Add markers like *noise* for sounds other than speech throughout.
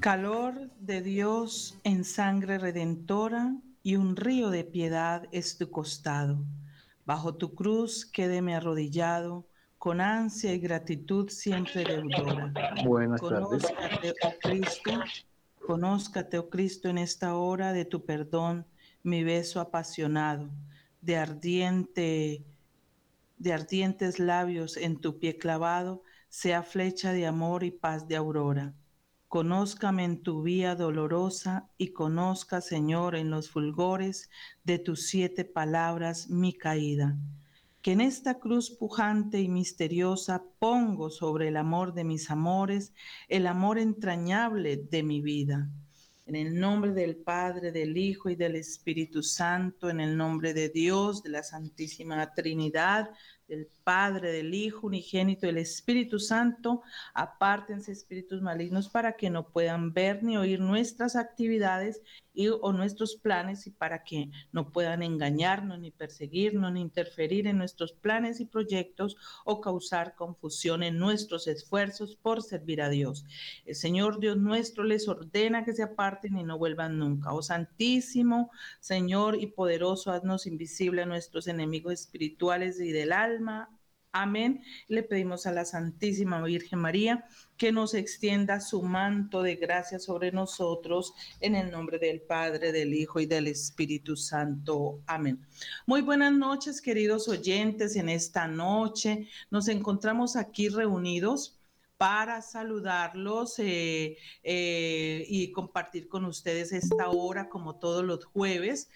Calor de Dios en sangre redentora y un río de piedad es tu costado. Bajo tu cruz quédeme arrodillado, con ansia y gratitud siempre deudora. Buenas tardes. Oh Cristo, conózcate, oh Cristo, en esta hora de tu perdón, mi beso apasionado, de ardiente, de ardientes labios en tu pie clavado, sea flecha de amor y paz de aurora Conózcame en tu vía dolorosa y conozca, Señor, en los fulgores de tus siete palabras mi caída. Que en esta cruz pujante y misteriosa pongo sobre el amor de mis amores el amor entrañable de mi vida. En el nombre del Padre, del Hijo y del Espíritu Santo, en el nombre de Dios, de la Santísima Trinidad, del Padre, del Hijo unigénito, del Espíritu Santo, apártense espíritus malignos para que no puedan ver ni oír nuestras actividades y, o nuestros planes y para que no puedan engañarnos, ni perseguirnos, ni interferir en nuestros planes y proyectos o causar confusión en nuestros esfuerzos por servir a Dios. El Señor Dios nuestro les ordena que se aparten y no vuelvan nunca. Oh Santísimo, Señor y poderoso, haznos invisible a nuestros enemigos espirituales y del alma Amén. Le pedimos a la Santísima Virgen María que nos extienda su manto de gracia sobre nosotros en el nombre del Padre, del Hijo y del Espíritu Santo. Amén. Muy buenas noches, queridos oyentes. En esta noche nos encontramos aquí reunidos para saludarlos eh, eh, y compartir con ustedes esta hora como todos los jueves.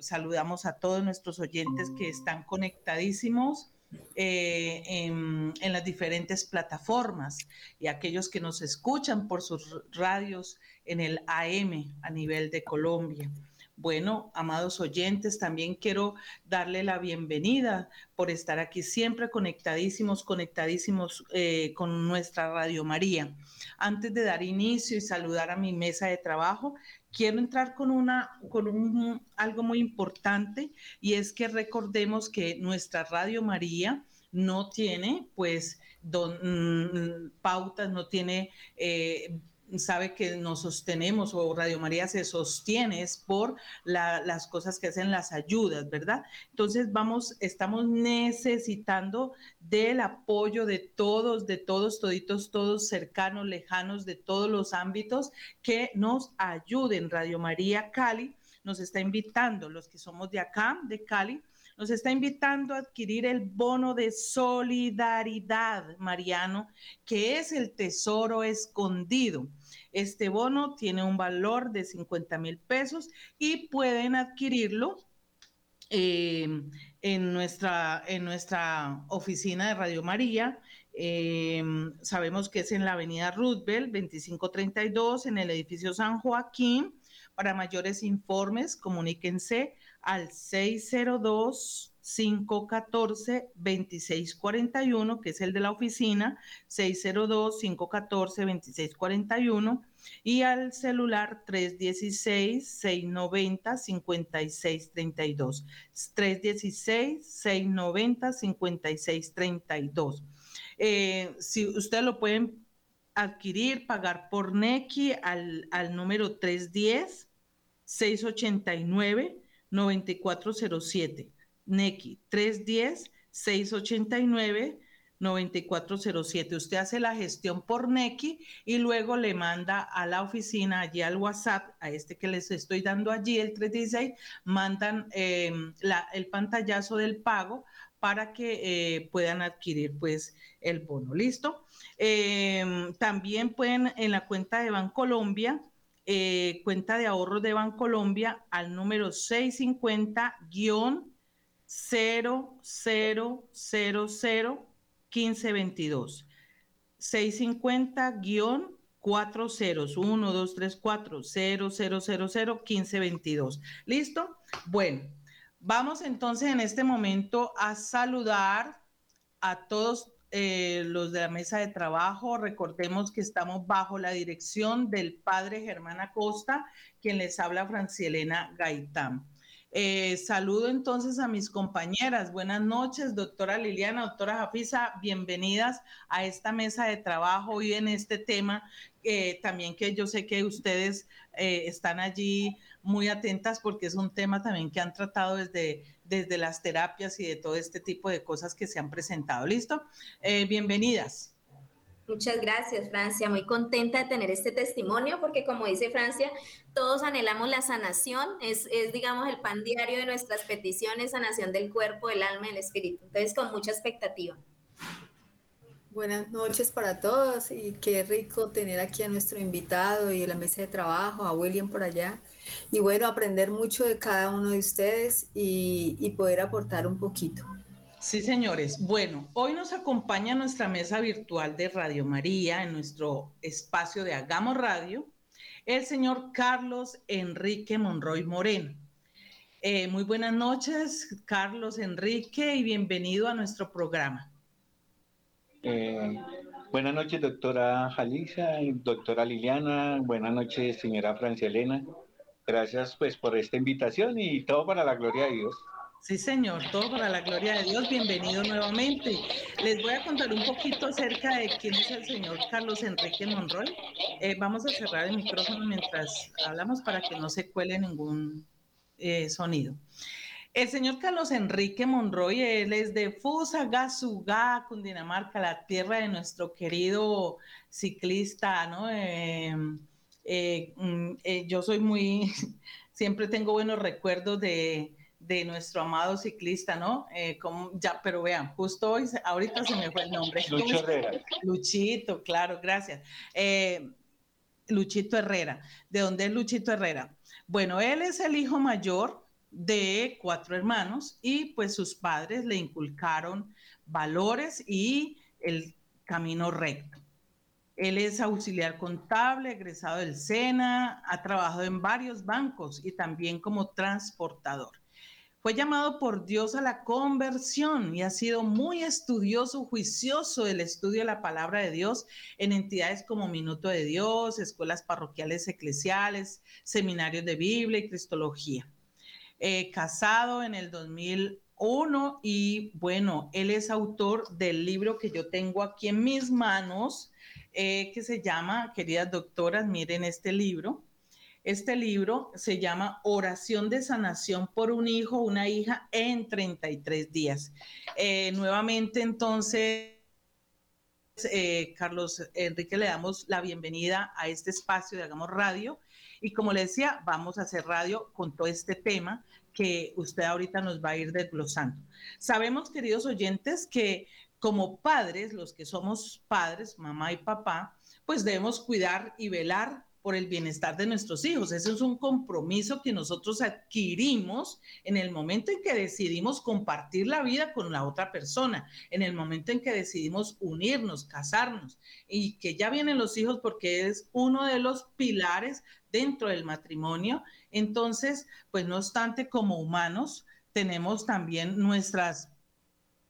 Saludamos a todos nuestros oyentes que están conectadísimos eh, en, las diferentes plataformas y aquellos que nos escuchan por sus radios en el AM a nivel de Colombia. Bueno, amados oyentes, también quiero darle la bienvenida por estar aquí siempre conectadísimos, conectadísimos eh, con nuestra Radio María. Antes de dar inicio y saludar a mi mesa de trabajo, quiero entrar con una con un, algo muy importante y es que recordemos que nuestra Radio María no tiene pues don, mm, pautas, no tiene eh, sabe que nos sostenemos o Radio María se sostiene es por las cosas que hacen las ayudas, ¿verdad? Entonces vamos, estamos necesitando del apoyo de todos, de todos, toditos, todos cercanos, lejanos, de todos los ámbitos que nos ayuden. Radio María Cali nos está invitando, los que somos de acá, de Cali, nos está invitando a adquirir el bono de solidaridad, Mariano, que es el tesoro escondido. Este bono tiene un valor de 50 mil pesos y pueden adquirirlo eh, en, nuestra, en nuestra oficina de Radio María. Eh, sabemos que es en la avenida Roosevelt, 2532, en el edificio San Joaquín. Para mayores informes, comuníquense al 602 514-2641, que es el de la oficina, 602-514-2641, y al celular 316-690-5632. 316-690-5632. Eh, si usted lo pueden adquirir, pagar por NECI al, al número 310 689 9407. NECI 310-689-9407. Usted hace la gestión por NECI y luego le manda a la oficina, allí al WhatsApp, a este que les estoy dando allí, el 316, mandan eh, el pantallazo del pago para que eh, puedan adquirir pues el bono. ¿Listo? Eh, también pueden en la cuenta de Bancolombia, eh, cuenta de ahorro de Bancolombia al número 650 0 0 0 0 15 22 650 guion 4 ceros 1 2 3 4 0 0 0 0 15 22 listo bueno vamos entonces en este momento a saludar a todos eh, los de la mesa de trabajo. Recordemos que estamos bajo la dirección del padre Germán Acosta, quien les habla Francielena Gaitán. Eh, saludo entonces a mis compañeras. Buenas noches, doctora Liliana, doctora Jafisa, bienvenidas a esta mesa de trabajo hoy en este tema, eh, también que yo sé que ustedes eh, están allí muy atentas porque es un tema también que han tratado desde, desde las terapias y de todo este tipo de cosas que se han presentado. ¿Listo? bienvenidas. Muchas gracias, Francia. Muy contenta de tener este testimonio porque, como dice Francia, todos anhelamos la sanación. Es, es, digamos, el pan diario de nuestras peticiones, sanación del cuerpo, del alma y del espíritu. Entonces, con mucha expectativa. Buenas noches para todos y qué rico tener aquí a nuestro invitado y a la mesa de trabajo, a William por allá. Y bueno, aprender mucho de cada uno de ustedes y, y poder aportar un poquito. Sí, señores. Bueno, hoy nos acompaña nuestra mesa virtual de Radio María en nuestro espacio de Hagamos Radio, el señor Carlos Enrique Monroy Moreno. Eh, muy buenas noches, Carlos Enrique, y bienvenido a nuestro programa. Eh, buenas noches, doctora Jalisa, doctora Liliana, buenas noches, señora Francia Elena. Gracias pues por esta invitación y todo para la gloria de Dios. Sí, señor, todo para la gloria de Dios. Bienvenido nuevamente. Les voy a contar un poquito acerca de quién es el señor Carlos Enrique Monroy. Eh, vamos a cerrar el micrófono mientras hablamos para que no se cuele ningún eh, sonido. El señor Carlos Enrique Monroy, él es de Fusagasugá, Cundinamarca, la tierra de nuestro querido ciclista, ¿no? Eh, mm, yo soy muy, *laughs* siempre tengo buenos recuerdos de de nuestro amado ciclista, ¿no? Eh, como, ya, pero vean, justo hoy, ahorita se me fue el nombre. *laughs* Lucho Herrera. Luchito, claro, gracias. Eh, Luchito Herrera. ¿De dónde es Luchito Herrera? Bueno, él es el hijo mayor de cuatro hermanos y pues sus padres le inculcaron valores y el camino recto. Él es auxiliar contable, egresado del SENA, ha trabajado en varios bancos y también como transportador. Fue llamado por Dios a la conversión y ha sido muy estudioso, juicioso del estudio de la palabra de Dios en entidades como Minuto de Dios, escuelas parroquiales eclesiales, seminarios de Biblia y Cristología. Eh, casado en el 2001 y bueno, él es autor del libro que yo tengo aquí en mis manos, eh, que se llama, queridas doctoras, miren este libro, este libro se llama Oración de Sanación por un hijo, una hija en 33 días. Eh, nuevamente, entonces, eh, Carlos Enrique, le damos la bienvenida a este espacio de Hagamos Radio. Y como le decía, vamos a hacer radio con todo este tema que usted ahorita nos va a ir desglosando. Sabemos, queridos oyentes, que como padres, los que somos padres, mamá y papá, pues debemos cuidar y velar por el bienestar de nuestros hijos. Ese es un compromiso que nosotros adquirimos en el momento en que decidimos compartir la vida con la otra persona, en el momento en que decidimos unirnos, casarnos y que ya vienen los hijos porque es uno de los pilares dentro del matrimonio. Entonces, pues no obstante, como humanos, tenemos también nuestras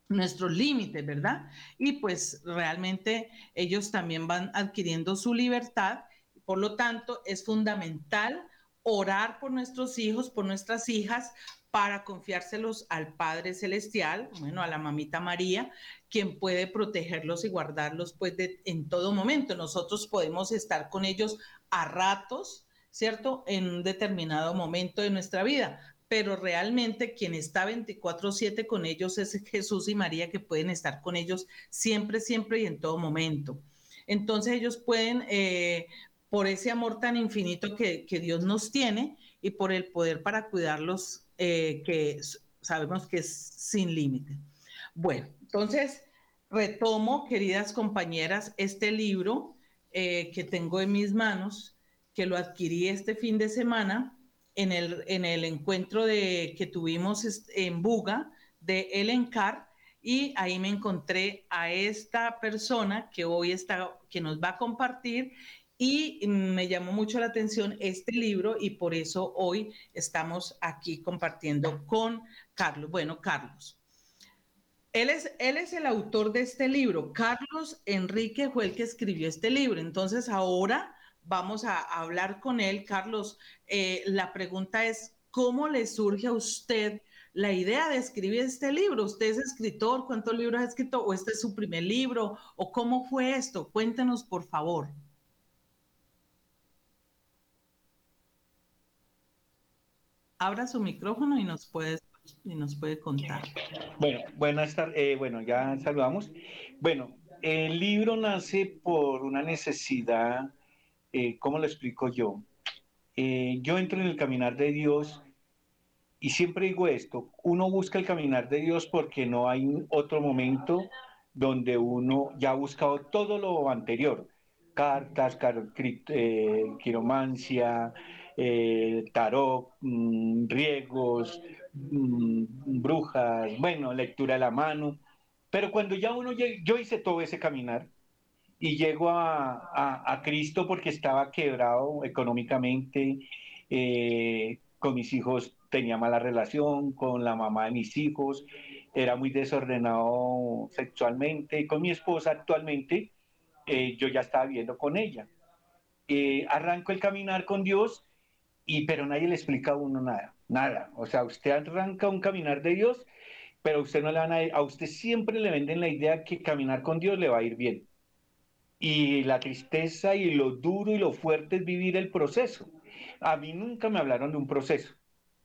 nuestros límites, ¿verdad? Y pues realmente ellos también van adquiriendo su libertad por lo tanto, es fundamental orar por nuestros hijos, por nuestras hijas, para confiárselos al Padre Celestial, bueno, a la mamita María, quien puede protegerlos y guardarlos pues en todo momento. Nosotros podemos estar con ellos a ratos, ¿cierto? En un determinado momento de nuestra vida, pero realmente quien está 24/7 con ellos es *laughs* Jesús y María, que pueden estar con ellos siempre, siempre y en todo momento. Entonces ellos pueden eh, por ese amor tan infinito que, Dios nos tiene y por el poder para cuidarlos eh, que sabemos que es sin límite. Bueno, entonces retomo, queridas compañeras, este libro eh, que tengo en mis manos, que lo adquirí este fin de semana en el, en el encuentro de, que tuvimos en Buga de Ellen Carr y ahí me encontré a esta persona que hoy está, que nos va a compartir y me llamó mucho la atención este libro y por eso hoy estamos aquí compartiendo con Carlos. Bueno, Carlos. Él es, él es el autor de este libro. Carlos Enrique fue el que escribió este libro. Entonces ahora vamos a hablar con él. Carlos, eh, la pregunta es, ¿cómo le surge a usted la idea de escribir este libro? ¿Usted es escritor? ¿Cuántos libros ha escrito? ¿O este es su primer libro? ¿O cómo fue esto? Cuéntenos, por favor. Abra su micrófono y nos puede, y nos puede contar. Bueno, buenas tardes. Eh, bueno, ya saludamos. Bueno, el libro nace por una necesidad, eh, ¿cómo lo explico yo? Eh, yo entro en el caminar de Dios y siempre digo esto, uno busca el caminar de Dios porque no hay otro momento donde uno ya ha buscado todo lo anterior, cartas, eh, quiromancia, eh, tarot, mm, riegos, mm, brujas, bueno, lectura de la mano, pero cuando ya uno, yo hice todo ese caminar y llego a, Cristo porque estaba quebrado económicamente, eh, con mis hijos tenía mala relación con la mamá de mis hijos, era muy desordenado sexualmente. Con mi esposa actualmente, eh, yo ya estaba viviendo con ella. Eh, arranco el caminar con Dios, y, pero nadie le explica a uno nada, nada. O sea, usted arranca un caminar de Dios, pero usted no le van a, a usted siempre le venden la idea que caminar con Dios le va a ir bien. Y la tristeza y lo duro y lo fuerte es vivir el proceso. A mí nunca me hablaron de un proceso.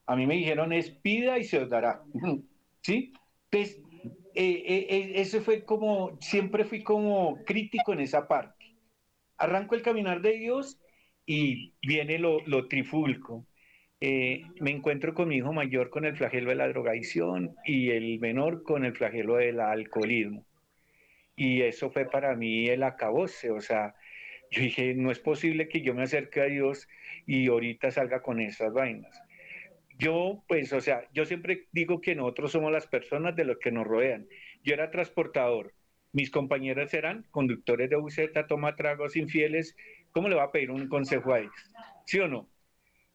A mí me dijeron es pida y se os dará. *laughs* ¿Sí? Entonces, eh, eh, eh, ese fue como, siempre fui como crítico en esa parte. Arranco el caminar de Dios y viene lo, lo trifulco. me encuentro con mi hijo mayor con el flagelo de la drogadicción y el menor con el flagelo del alcoholismo. Y eso fue para mí el acabose, o sea, yo dije, no es posible que yo me acerque a Dios y ahorita salga con esas vainas. Yo, pues, o sea, yo siempre digo que nosotros somos las personas de los que nos rodean. Yo era transportador, mis compañeras eran conductores de buseta, toma tragos infieles. ¿Cómo le va a pedir un consejo a ellos? ¿Sí o no?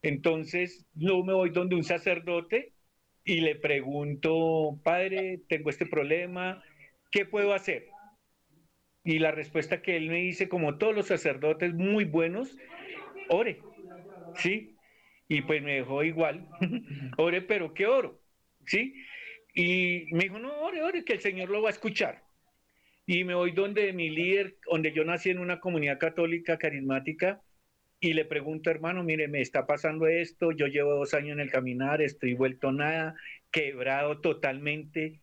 Entonces, no me voy donde un sacerdote y le pregunto, padre, tengo este problema, ¿qué puedo hacer? Y la respuesta que él me dice, como todos los sacerdotes muy buenos, ore, ¿sí? y pues me dejó igual, *laughs* ore, pero ¿qué oro? ¿Sí? Y me dijo, no, ore, ore, que el Señor lo va a escuchar. Y me voy donde mi líder, donde yo nací en una comunidad católica carismática, y le pregunto, hermano, mire, me está pasando esto, yo llevo dos años en el caminar, estoy vuelto nada, quebrado totalmente.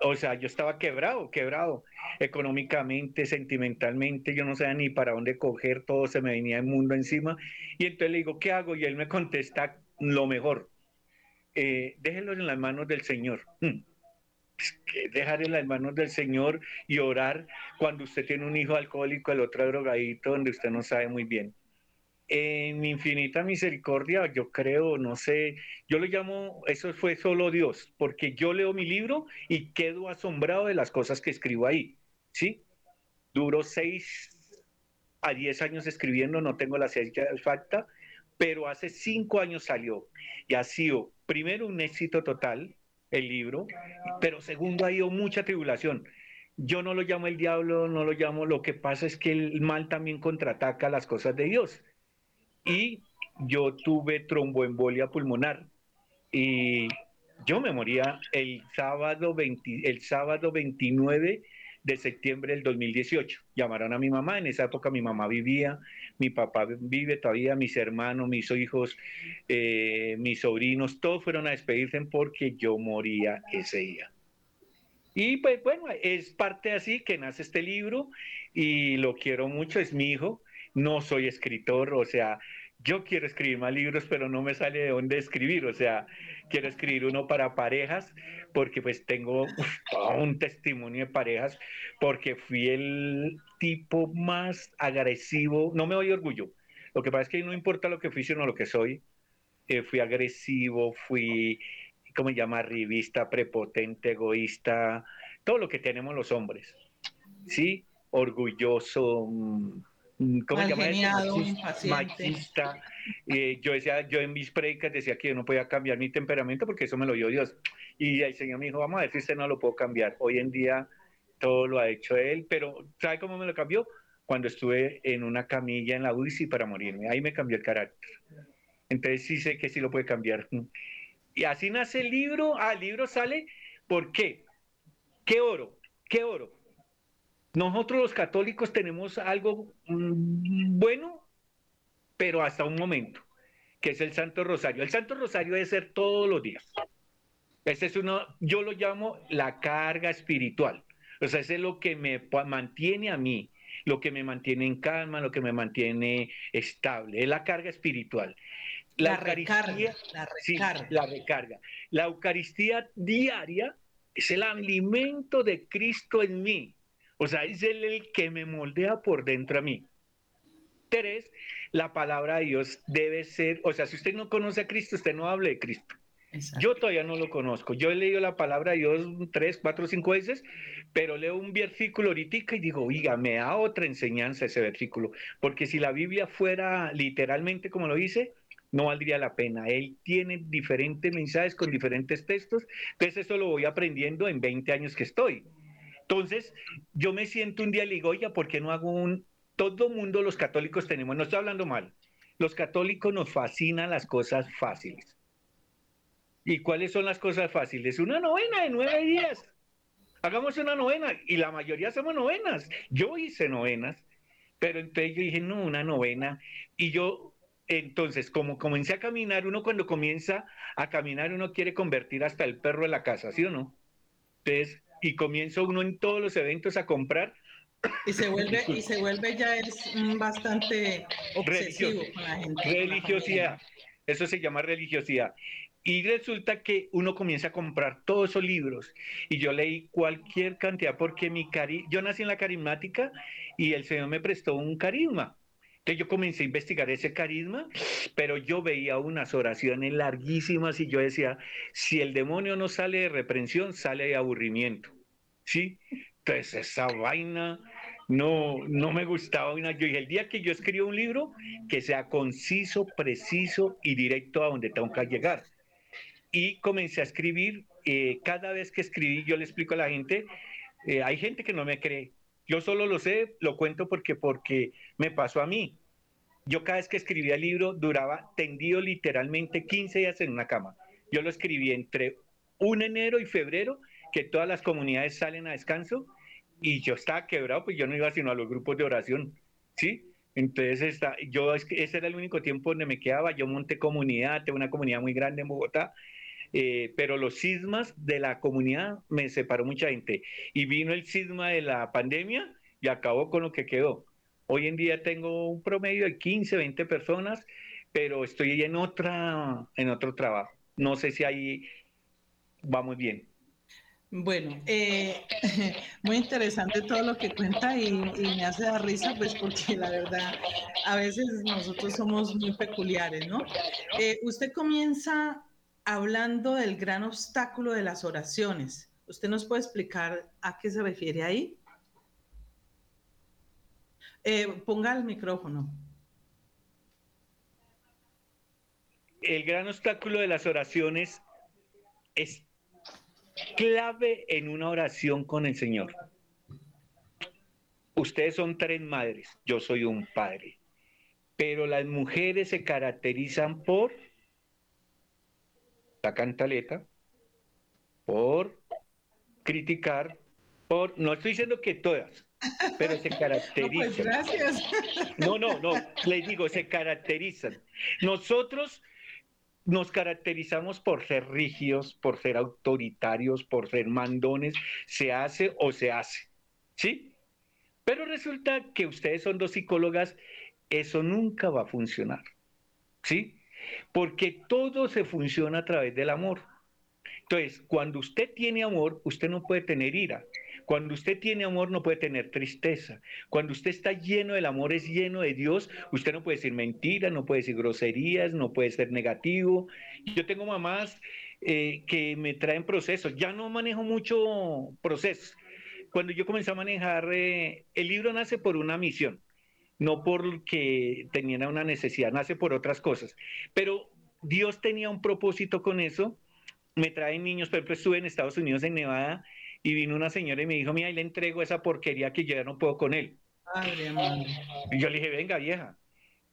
O sea, yo estaba quebrado, quebrado económicamente, sentimentalmente, yo no sabía ni para dónde coger, todo se me venía el mundo encima. Y entonces le digo, ¿qué hago? Y él me contesta lo mejor, eh, déjenlo en las manos del Señor. Hmm. dejar en las manos del Señor y orar cuando usted tiene un hijo alcohólico, el otro drogadito, donde usted no sabe muy bien. En infinita misericordia, yo creo, no sé, yo lo llamo, eso fue solo Dios, porque yo leo mi libro y quedo asombrado de las cosas que escribo ahí. ¿Sí? Duró seis a diez años escribiendo, no tengo la ciencia exacta, pero hace cinco años salió y ha sido, primero, un éxito total el libro, pero segundo, ha ido mucha tribulación. Yo no lo llamo el diablo, no lo llamo, lo que pasa es que el mal también contraataca las cosas de Dios. Y yo tuve tromboembolia pulmonar y yo me moría el sábado, el sábado 29 de septiembre del 2018. Llamaron a mi mamá, en esa época mi mamá vivía, mi papá vive todavía, mis hermanos, mis hijos, eh, mis sobrinos, todos fueron a despedirse porque yo moría ese día. Y pues bueno, es parte así que nace este libro y lo quiero mucho, es mi hijo, no soy escritor, o sea, yo quiero escribir más libros, pero no me sale de dónde escribir, o sea, quiero escribir uno para parejas, porque pues tengo un testimonio de parejas, porque fui el tipo más agresivo, no me doy orgullo, lo que pasa es que no importa lo que fui, sino lo que soy, eh, fui agresivo, fui, ¿cómo se llama? Revista, prepotente, egoísta, todo lo que tenemos los hombres, ¿sí? Orgulloso, mm, ¿cómo se llama? Machista. Eh, yo decía, yo en mis predicas decía que yo no podía cambiar mi temperamento porque eso me lo dio Dios. Y el Señor me dijo, vamos a ver si usted no lo puedo cambiar. Hoy en día todo lo ha hecho Él, pero ¿sabe cómo me lo cambió? Cuando estuve en una camilla en la UCI para morirme. Ahí me cambió el carácter. Entonces sí sé que sí lo puede cambiar. Y así nace el libro. Ah, el libro sale. ¿Por qué? ¿Qué oro? ¿Qué oro? Nosotros los católicos tenemos algo mm, bueno, pero hasta un momento, que es el Santo Rosario. El Santo Rosario debe ser todos los días. Ese es uno, yo lo llamo la carga espiritual. O sea, ese es lo que me mantiene a mí, lo que me mantiene en calma, lo que me mantiene estable. Es la carga espiritual. La, recarga, la recarga. la recarga. La Eucaristía diaria es el alimento de Cristo en mí. O sea, es él el que me moldea por dentro a mí. Tres, la palabra de Dios debe ser, o sea, si usted no conoce a Cristo, usted no hable de Cristo. Yo todavía no lo conozco. Yo he leído la palabra de Dios tres, cuatro, cinco veces, pero leo un versículo ahorita y digo, oiga, me da otra enseñanza ese versículo. Porque si la Biblia fuera literalmente como lo dice, no valdría la pena. Él tiene diferentes mensajes con diferentes textos. Entonces eso lo voy aprendiendo en 20 años que estoy. Entonces, yo me siento un día y digo, oiga, ¿por qué no hago un... Todo mundo los católicos tenemos, no estoy hablando mal, los católicos nos fascinan las cosas fáciles. ¿Y cuáles son las cosas fáciles? Una novena de nueve días. Hagamos una novena. Y la mayoría hacemos novenas. Yo hice novenas. Pero entonces yo dije, no, una novena. Y yo, entonces, como comencé a caminar, uno cuando comienza a caminar, uno quiere convertir hasta el perro de la casa, ¿sí o no? Entonces, y comienza uno en todos los eventos a comprar. Y se vuelve, y se vuelve ya es bastante obsesivo con la gente. Religiosidad. Eso se llama religiosidad. Y resulta que uno comienza a comprar todos esos libros. Y yo leí cualquier cantidad porque mi cari yo nací en la carismática y el Señor me prestó un carisma. Entonces yo comencé a investigar ese carisma, pero yo veía unas oraciones larguísimas y yo decía, si el demonio no sale de reprensión, sale de aburrimiento. ¿Sí? Entonces esa vaina no, no me gustaba. Yo dije, el día que yo escribo un libro, que sea conciso, preciso y directo a donde tengo que llegar y comencé a escribir. Eh, cada vez que escribí, yo le explico a la gente, eh, hay gente que no me cree. Yo solo lo sé, lo cuento porque, porque me pasó a mí. Yo cada vez que escribía el libro duraba tendido literalmente 15 días en una cama. Yo lo escribí entre un enero y febrero, que todas las comunidades salen a descanso, y yo estaba quebrado, pues yo no iba sino a los grupos de oración, ¿sí? Entonces, está, yo, ese era el único tiempo donde me quedaba. Yo monté comunidad, tengo una comunidad muy grande en Bogotá, eh, pero los sismas de la comunidad me separó mucha gente. Y vino el sisma de la pandemia y acabó con lo que quedó. Hoy en día tengo un promedio de 15, 20 personas, pero estoy en, otra, en otro trabajo. No sé si ahí vamos bien. Bueno, *laughs* eh, *laughs* muy interesante todo lo que cuenta y, me hace dar risa, pues porque la verdad, a veces nosotros somos muy peculiares, ¿no? Eh, usted comienza hablando del gran obstáculo de las oraciones. ¿Usted nos puede explicar a qué se refiere ahí? Eh, ponga el micrófono. El gran obstáculo de las oraciones es clave en una oración con el Señor. Ustedes son tres madres, yo soy un padre, pero las mujeres se caracterizan por la cantaleta, por criticar, por, no estoy diciendo que todas, pero se caracterizan. *laughs* No, pues gracias. no, no, no, les digo, se caracterizan. Nosotros nos caracterizamos por ser rígidos, por ser autoritarios, por ser mandones, se hace o se hace, ¿sí? Pero resulta que ustedes son dos psicólogas, eso nunca va a funcionar, ¿sí? porque todo se funciona a través del amor. Entonces, cuando usted tiene amor, usted no puede tener ira. Cuando usted tiene amor, no puede tener tristeza. Cuando usted está lleno del amor, es lleno de Dios, usted no puede decir mentiras, no puede decir groserías, no puede ser negativo. Yo tengo mamás eh, que me traen procesos. Ya no manejo mucho procesos. Cuando yo comencé a manejar, eh, el libro nace por una misión no porque tenían una necesidad, nace por otras cosas. Pero Dios tenía un propósito con eso. Me traen niños, por ejemplo, estuve en Estados Unidos, en Nevada, y vino una señora y me dijo, mira, y le entrego esa porquería que yo ya no puedo con él. y yo le dije, venga, vieja.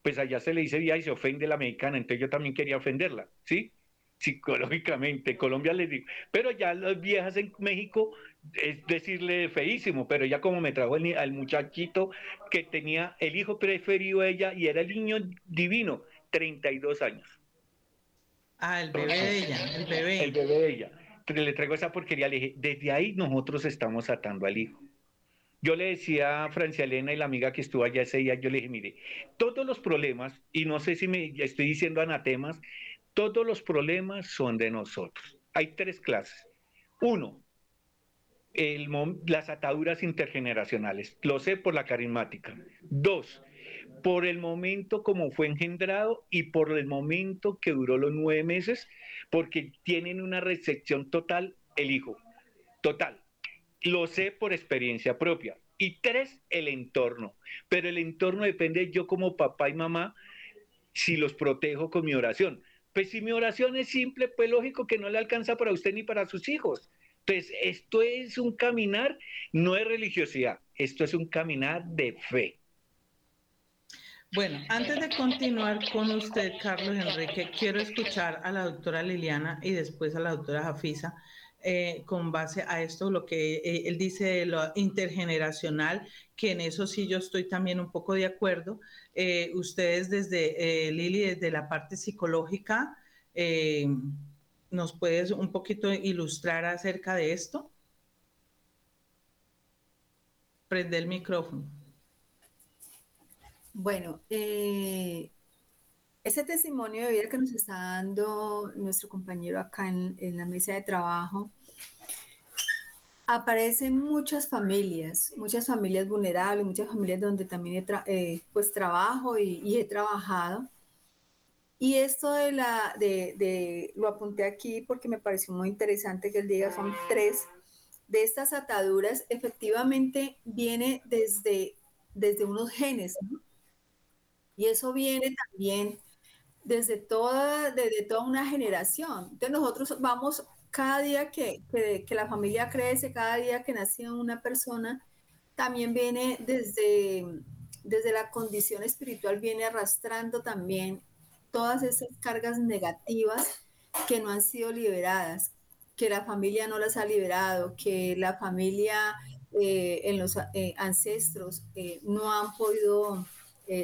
pues allá se le dice vieja y se ofende la mexicana, entonces yo también quería ofenderla, ¿sí? Psicológicamente, Colombia les digo, pero ya las viejas en México es decirle feísimo, pero ya como me trajo el, al muchachito que tenía el hijo preferido de ella y era el niño divino, 32 años. Ah, el bebé de ella, el bebé. El bebé de ella. Le traigo esa porquería, le dije, desde ahí nosotros estamos atando al hijo. Yo le decía a Francia Elena y la amiga que estuvo allá ese día, yo le dije, mire, todos los problemas, y no sé si me estoy diciendo anatemas, todos los problemas son de nosotros. Hay tres clases. Uno, el, las ataduras intergeneracionales. Lo sé por la carismática. Dos, por el momento como fue engendrado y por el momento que duró los nueve meses, porque tienen una recepción total el hijo. Total. Lo sé por experiencia propia. Y tres, el entorno. Pero el entorno depende yo como papá y mamá si los protejo con mi oración. Pues si mi oración es simple, pues lógico que no le alcanza para usted ni para sus hijos. Entonces, esto es un caminar, no es religiosidad, esto es un caminar de fe. Bueno, antes de continuar con usted, Carlos Enrique, quiero escuchar a la doctora Liliana y después a la doctora Jafisa eh, con base a esto, lo que eh, él dice de lo intergeneracional, que en eso sí yo estoy también un poco de acuerdo. Eh, ustedes desde, Lili, desde la parte psicológica, ¿nos puedes un poquito ilustrar acerca de esto? Prende el micrófono. Bueno, ese testimonio de vida que nos está dando nuestro compañero acá en, la mesa de trabajo, aparecen muchas familias, muchas familias vulnerables, muchas familias donde también he eh, pues trabajo y, he trabajado. Y esto de la, de, lo apunté aquí porque me pareció muy interesante que él diga, son tres de estas ataduras, efectivamente viene desde, desde unos genes, Y eso viene también desde toda, desde toda una generación. Entonces nosotros vamos cada día que, que, la familia crece, cada día que nace una persona, también viene desde, desde la condición espiritual, viene arrastrando también todas esas cargas negativas que no han sido liberadas, que la familia no las ha liberado, que la familia eh, en los eh, ancestros eh, no han podido,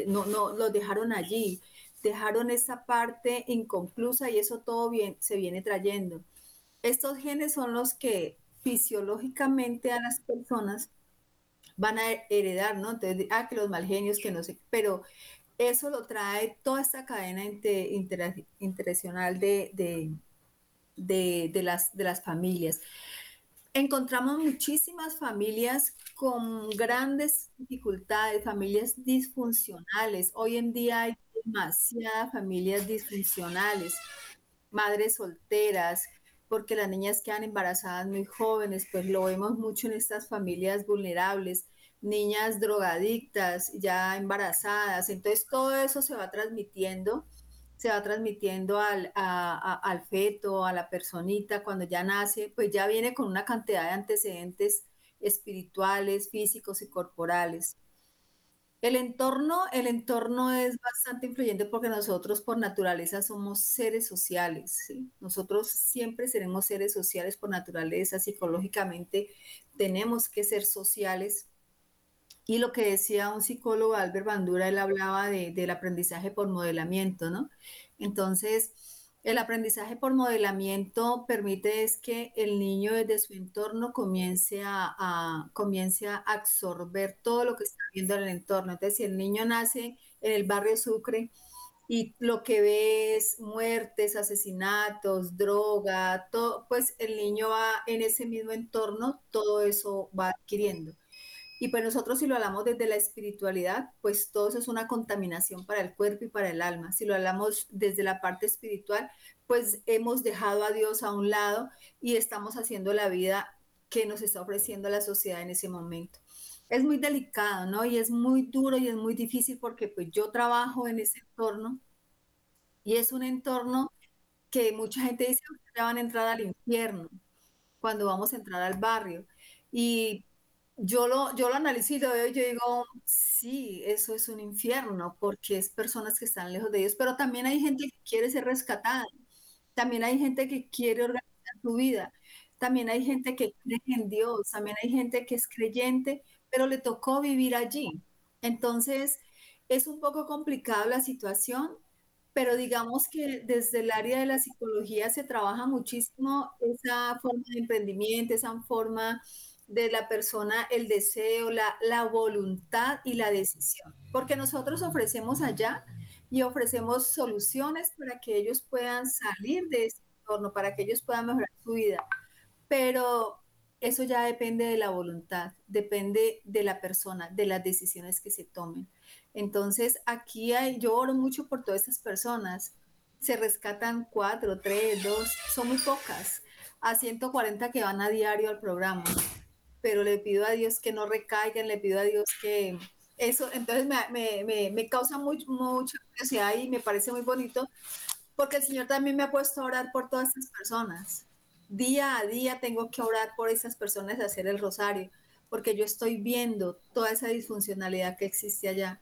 no, no los dejaron allí dejaron esa parte inconclusa y eso todo bien, se viene trayendo. Estos genes son los que fisiológicamente a las personas van a heredar, ¿no? Entonces, ah, que los mal genios, que no sé, pero eso lo trae toda esta cadena inter, internacional de, de, las, de las familias. Encontramos muchísimas familias con grandes dificultades, familias disfuncionales. Hoy en día hay demasiadas familias disfuncionales, madres solteras, porque las niñas quedan embarazadas muy jóvenes, pues lo vemos mucho en estas familias vulnerables, niñas drogadictas ya embarazadas, entonces todo eso se va transmitiendo, se va transmitiendo al, al feto, a la personita cuando ya nace, pues ya viene con una cantidad de antecedentes espirituales, físicos y corporales. El entorno, el entorno es bastante influyente porque nosotros por naturaleza somos seres sociales. Nosotros siempre seremos seres sociales por naturaleza, psicológicamente tenemos que ser sociales. Y lo que decía un psicólogo, Albert Bandura, él hablaba de, del aprendizaje por modelamiento, ¿no? Entonces, el aprendizaje por modelamiento permite es que el niño desde su entorno comience a, comience a absorber todo lo que está viendo en el entorno. Entonces, si el niño nace en el barrio Sucre y lo que ve es muertes, asesinatos, droga, todo, pues el niño va en ese mismo entorno, todo eso va adquiriendo. Y pues nosotros si lo hablamos desde la espiritualidad, pues todo eso es una contaminación para el cuerpo y para el alma. Si lo hablamos desde la parte espiritual, pues hemos dejado a Dios a un lado y estamos haciendo la vida que nos está ofreciendo la sociedad en ese momento. Es muy delicado, ¿no? Y es muy duro y es muy difícil porque pues yo trabajo en ese entorno y es un entorno que mucha gente dice, que van a entrar al infierno cuando vamos a entrar al barrio. Y yo lo, yo lo analizo y lo veo y yo digo, sí, eso es un infierno porque es personas que están lejos de Dios, pero también hay gente que quiere ser rescatada, también hay gente que quiere organizar su vida, también hay gente que cree en Dios, también hay gente que es creyente, pero le tocó vivir allí. Entonces, es un poco complicada la situación, pero digamos que desde el área de la psicología se trabaja muchísimo esa forma de emprendimiento, esa forma de la persona el deseo, la, la voluntad y la decisión. Porque nosotros ofrecemos allá y ofrecemos soluciones para que ellos puedan salir de ese entorno, para que ellos puedan mejorar su vida. Pero eso ya depende de la voluntad, depende de la persona, de las decisiones que se tomen. Entonces, aquí hay, yo oro mucho por todas estas personas. Se rescatan cuatro, tres, dos, son muy pocas, a 140 que van a diario al programa pero le pido a Dios que no recaigan, le pido a Dios que eso, entonces me, me, me, causa mucho, mucha curiosidad y me parece muy bonito, porque el Señor también me ha puesto a orar por todas estas personas. Día a día tengo que orar por esas personas, hacer el rosario, porque yo estoy viendo toda esa disfuncionalidad que existe allá.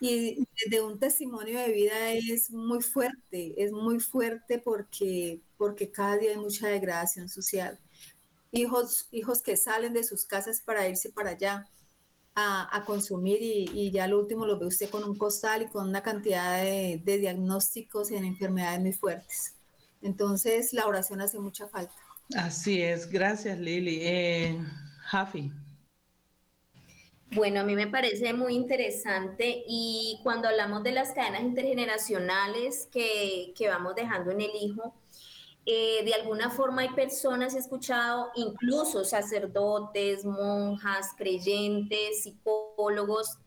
Y de un testimonio de vida es muy fuerte, es muy fuerte porque, porque cada día hay mucha degradación social hijos, hijos que salen de sus casas para irse para allá a, consumir y, ya lo último lo ve usted con un costal y con una cantidad de, diagnósticos en enfermedades muy fuertes. Entonces la oración hace mucha falta. Así es, gracias Lili. Eh, Jafi. Bueno, a mí me parece muy interesante y cuando hablamos de las cadenas intergeneracionales que, que vamos dejando en el hijo, eh, de alguna forma hay personas, he escuchado, incluso sacerdotes, monjas, creyentes, psicólogos,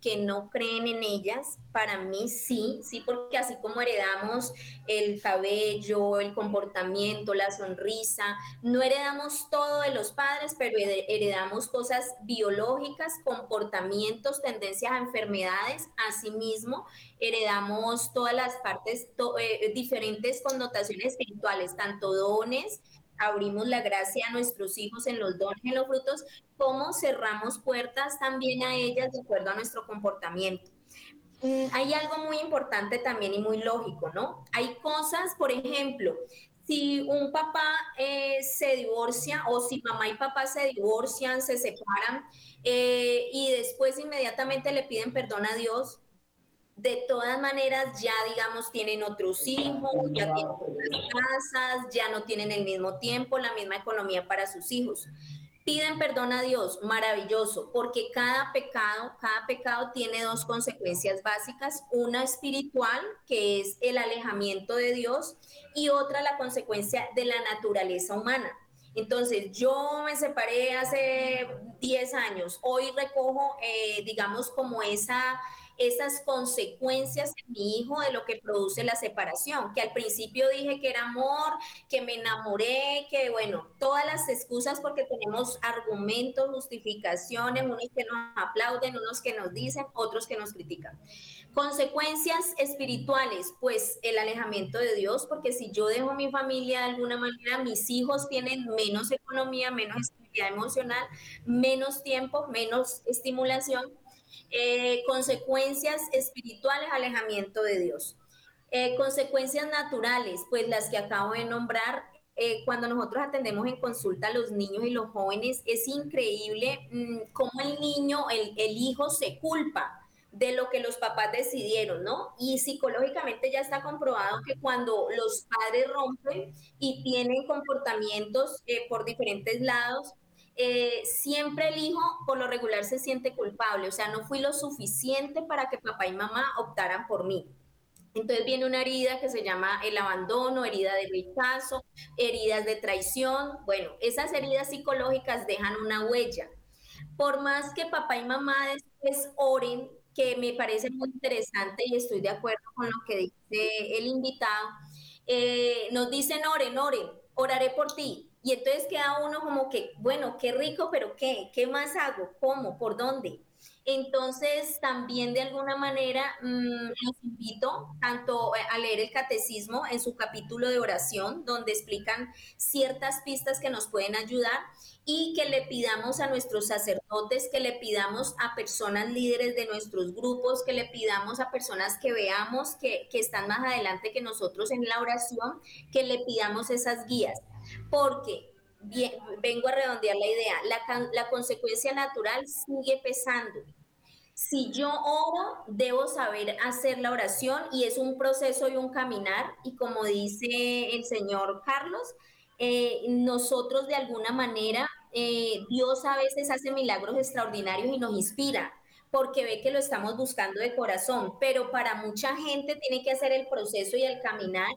que no creen en ellas. Para mí sí, sí, porque así como heredamos el cabello, el comportamiento, la sonrisa, no heredamos todo de los padres, pero heredamos cosas biológicas, comportamientos, tendencias a enfermedades, asimismo heredamos todas las partes, eh, diferentes connotaciones espirituales, tanto dones, abrimos la gracia a nuestros hijos en los dones en los frutos, como cerramos puertas también a ellas de acuerdo a nuestro comportamiento. Mm, hay algo muy importante también y muy lógico, ¿no? Hay cosas, por ejemplo, si un papá eh, se divorcia o si mamá y papá se divorcian, se separan eh, y después inmediatamente le piden perdón a Dios, de todas maneras ya, digamos, tienen otros hijos, ya tienen otras casas, ya no tienen el mismo tiempo, la misma economía para sus hijos. Piden perdón a Dios, maravilloso, porque cada pecado, cada pecado tiene dos consecuencias básicas, una espiritual, que es el alejamiento de Dios, y otra la consecuencia de la naturaleza humana. Entonces, yo me separé hace 10 años, hoy recojo, eh, digamos, como esa esas consecuencias en mi hijo de lo que produce la separación, que al principio dije que era amor, que me enamoré, que bueno, todas las excusas porque tenemos argumentos, justificaciones, unos que nos aplauden, unos que nos dicen, otros que nos critican. Consecuencias espirituales, pues el alejamiento de Dios, porque si yo dejo mi familia de alguna manera, mis hijos tienen menos economía, menos estabilidad emocional, menos tiempo, menos estimulación eh, consecuencias espirituales, alejamiento de Dios. Eh, consecuencias naturales, pues las que acabo de nombrar, eh, cuando nosotros atendemos en consulta a los niños y los jóvenes, es increíble mm, cómo el niño, el, el, hijo se culpa de lo que los papás decidieron, ¿no? Y psicológicamente ya está comprobado que cuando los padres rompen y tienen comportamientos por diferentes lados, eh, siempre el hijo por lo regular se siente culpable, o sea, no fui lo suficiente para que papá y mamá optaran por mí. Entonces viene una herida que se llama el abandono, herida de rechazo, heridas de traición. Bueno, esas heridas psicológicas dejan una huella. Por más que papá y mamá después oren, que me parece muy interesante y estoy de acuerdo con lo que dice el invitado, eh, nos dicen oren, oren, oraré por ti, y entonces queda uno como que, bueno, qué rico, pero ¿qué? ¿Qué más hago? ¿Cómo? ¿Por dónde? Entonces, también de alguna manera mm, los invito tanto a leer el catecismo en su capítulo de oración, donde explican ciertas pistas que nos pueden ayudar y que le pidamos a nuestros sacerdotes, que le pidamos a personas líderes de nuestros grupos, que le pidamos a personas que veamos que, que están más adelante que nosotros en la oración, que le pidamos esas guías. Porque Bien, vengo a redondear la idea, la, consecuencia natural sigue pesando. Si yo oro, debo saber hacer la oración y es un proceso y un caminar. Y como dice el señor Carlos, eh, nosotros de alguna manera, eh, Dios a veces hace milagros extraordinarios y nos inspira porque ve que lo estamos buscando de corazón, pero para mucha gente tiene que hacer el proceso y el caminar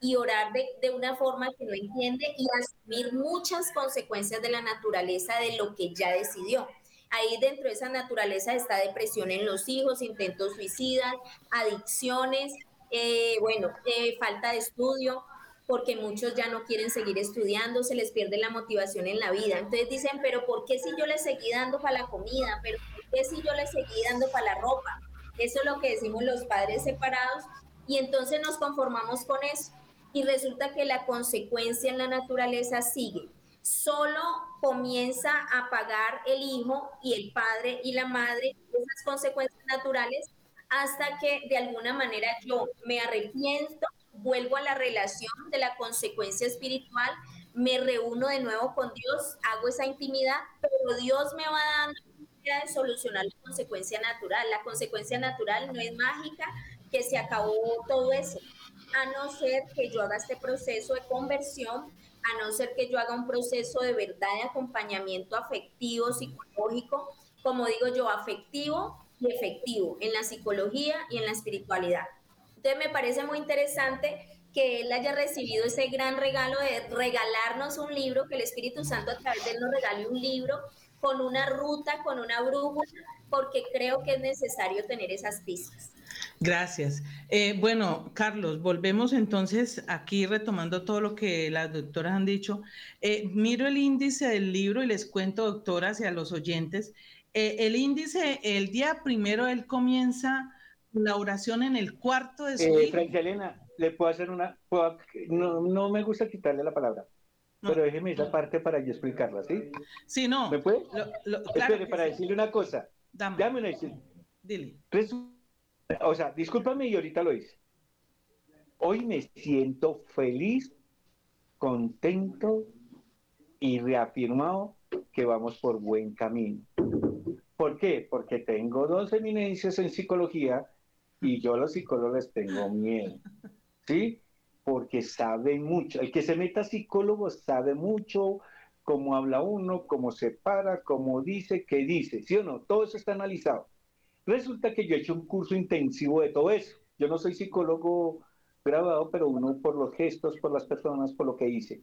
y orar de, de, una forma que no entiende y asumir muchas consecuencias de la naturaleza de lo que ya decidió. Ahí dentro de esa naturaleza está depresión en los hijos, intentos suicidas, adicciones, eh, bueno, eh, falta de estudio, porque muchos ya no quieren seguir estudiando, se les pierde la motivación en la vida. Entonces dicen, pero ¿por qué si yo les seguí dando para la comida? ¿Pero por qué si yo les seguí dando para la ropa? Eso es lo que decimos los padres separados y entonces nos conformamos con eso. Y resulta que la consecuencia en la naturaleza sigue solo comienza a pagar el hijo y el padre y la madre esas consecuencias naturales hasta que de alguna manera yo me arrepiento, vuelvo a la relación de la consecuencia espiritual, me reúno de nuevo con Dios, hago esa intimidad, pero Dios me va dando manera de solucionar la consecuencia natural. La consecuencia natural no es mágica, que se acabó todo eso, a no ser que yo haga este proceso de conversión a no ser que yo haga un proceso de verdad de acompañamiento afectivo, psicológico, como digo yo, afectivo y efectivo en la psicología y en la espiritualidad. Entonces me parece muy interesante que él haya recibido ese gran regalo de regalarnos un libro, que el Espíritu Santo a través de él nos regale un libro con una ruta, con una brújula, porque creo que es necesario tener esas pistas. Gracias. Eh, bueno, Carlos, volvemos entonces aquí retomando todo lo que las doctoras han dicho. Eh, miro el índice del libro y les cuento, doctoras, y a los oyentes. Eh, el índice, el día primero, él comienza la oración en el cuarto de su hijo. Francia Elena, le puedo hacer una... no, me gusta quitarle la palabra. Pero déjeme esa parte para yo explicarla, ¿sí? Sí, no. ¿Me puede? Espere, para decirle una cosa. Dame. Dame una Dile o sea, discúlpame y ahorita lo hice. Hoy me siento feliz, contento y reafirmado que vamos por buen camino. ¿Por qué? Porque tengo dos eminencias en psicología y yo a los psicólogos tengo miedo. ¿Sí? Porque saben mucho. El que se meta psicólogo sabe mucho cómo habla uno, cómo se para, cómo dice, qué dice. ¿Sí o no? Todo eso está analizado. Resulta que yo he hecho un curso intensivo de todo eso. Yo no soy psicólogo graduado, pero uno por los gestos, por las personas, por lo que hice.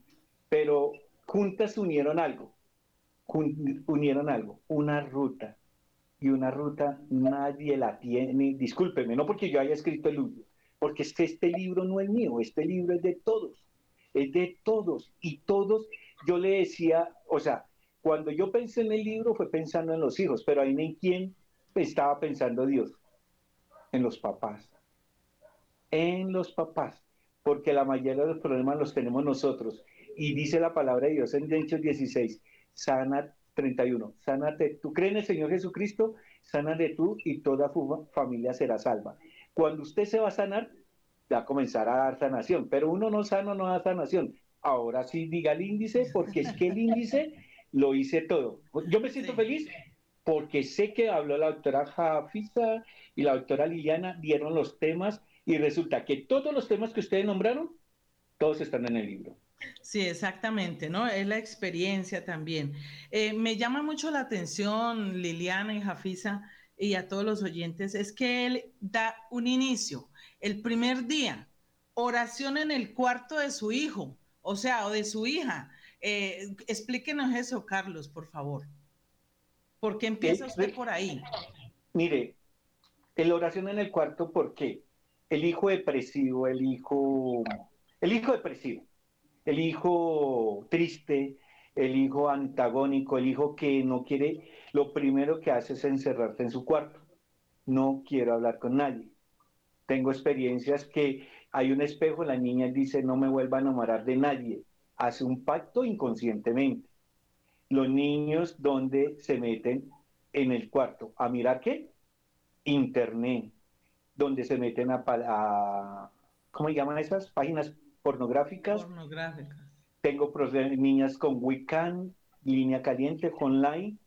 Pero juntas unieron algo, unieron algo, una ruta. Y una ruta nadie la tiene, discúlpeme, no porque yo haya escrito el libro, porque es que este libro no es mío, este libro es de todos, es de todos. Y todos, yo le decía, o sea, cuando yo pensé en el libro fue pensando en los hijos, pero ahí en quién estaba pensando Dios? En los papás. En los papás. Porque la mayoría de los problemas los tenemos nosotros. Y dice la palabra de Dios en Hechos 16, sana 31, sánate, tú crees en el Señor Jesucristo, sánate tú y toda tu familia será salva. Cuando usted se va a sanar, va a comenzar a dar sanación, pero uno no sano no da sanación. Ahora sí diga el índice, porque es que el índice lo hice todo. Yo me siento feliz porque sé que habló la doctora Jafisa y la doctora Liliana, dieron los temas y resulta que todos los temas que ustedes nombraron, todos están en el libro. Sí, exactamente, ¿no? Es la experiencia también. Eh, me llama mucho la atención, Liliana y Jafisa, y a todos los oyentes, es que él da un inicio, el primer día, oración en el cuarto de su hijo, o sea, o de su hija. Eh, explíquenos eso, Carlos, por favor. ¿Por qué empieza usted por ahí? Mire, la oración en el cuarto, ¿por qué? El hijo depresivo, el hijo, el hijo depresivo, el hijo triste, el hijo antagónico, el hijo que no quiere, lo primero que hace es encerrarse en su cuarto. No quiero hablar con nadie. Tengo experiencias que hay un espejo, la niña dice, no me vuelva a enamorar de nadie. Hace un pacto inconscientemente. Los niños donde se meten en el cuarto, ¿a mirar qué? Internet, donde se meten a, a ¿cómo llaman esas páginas pornográficas? Pornográficas. Tengo niñas con Wiccan, línea caliente, online,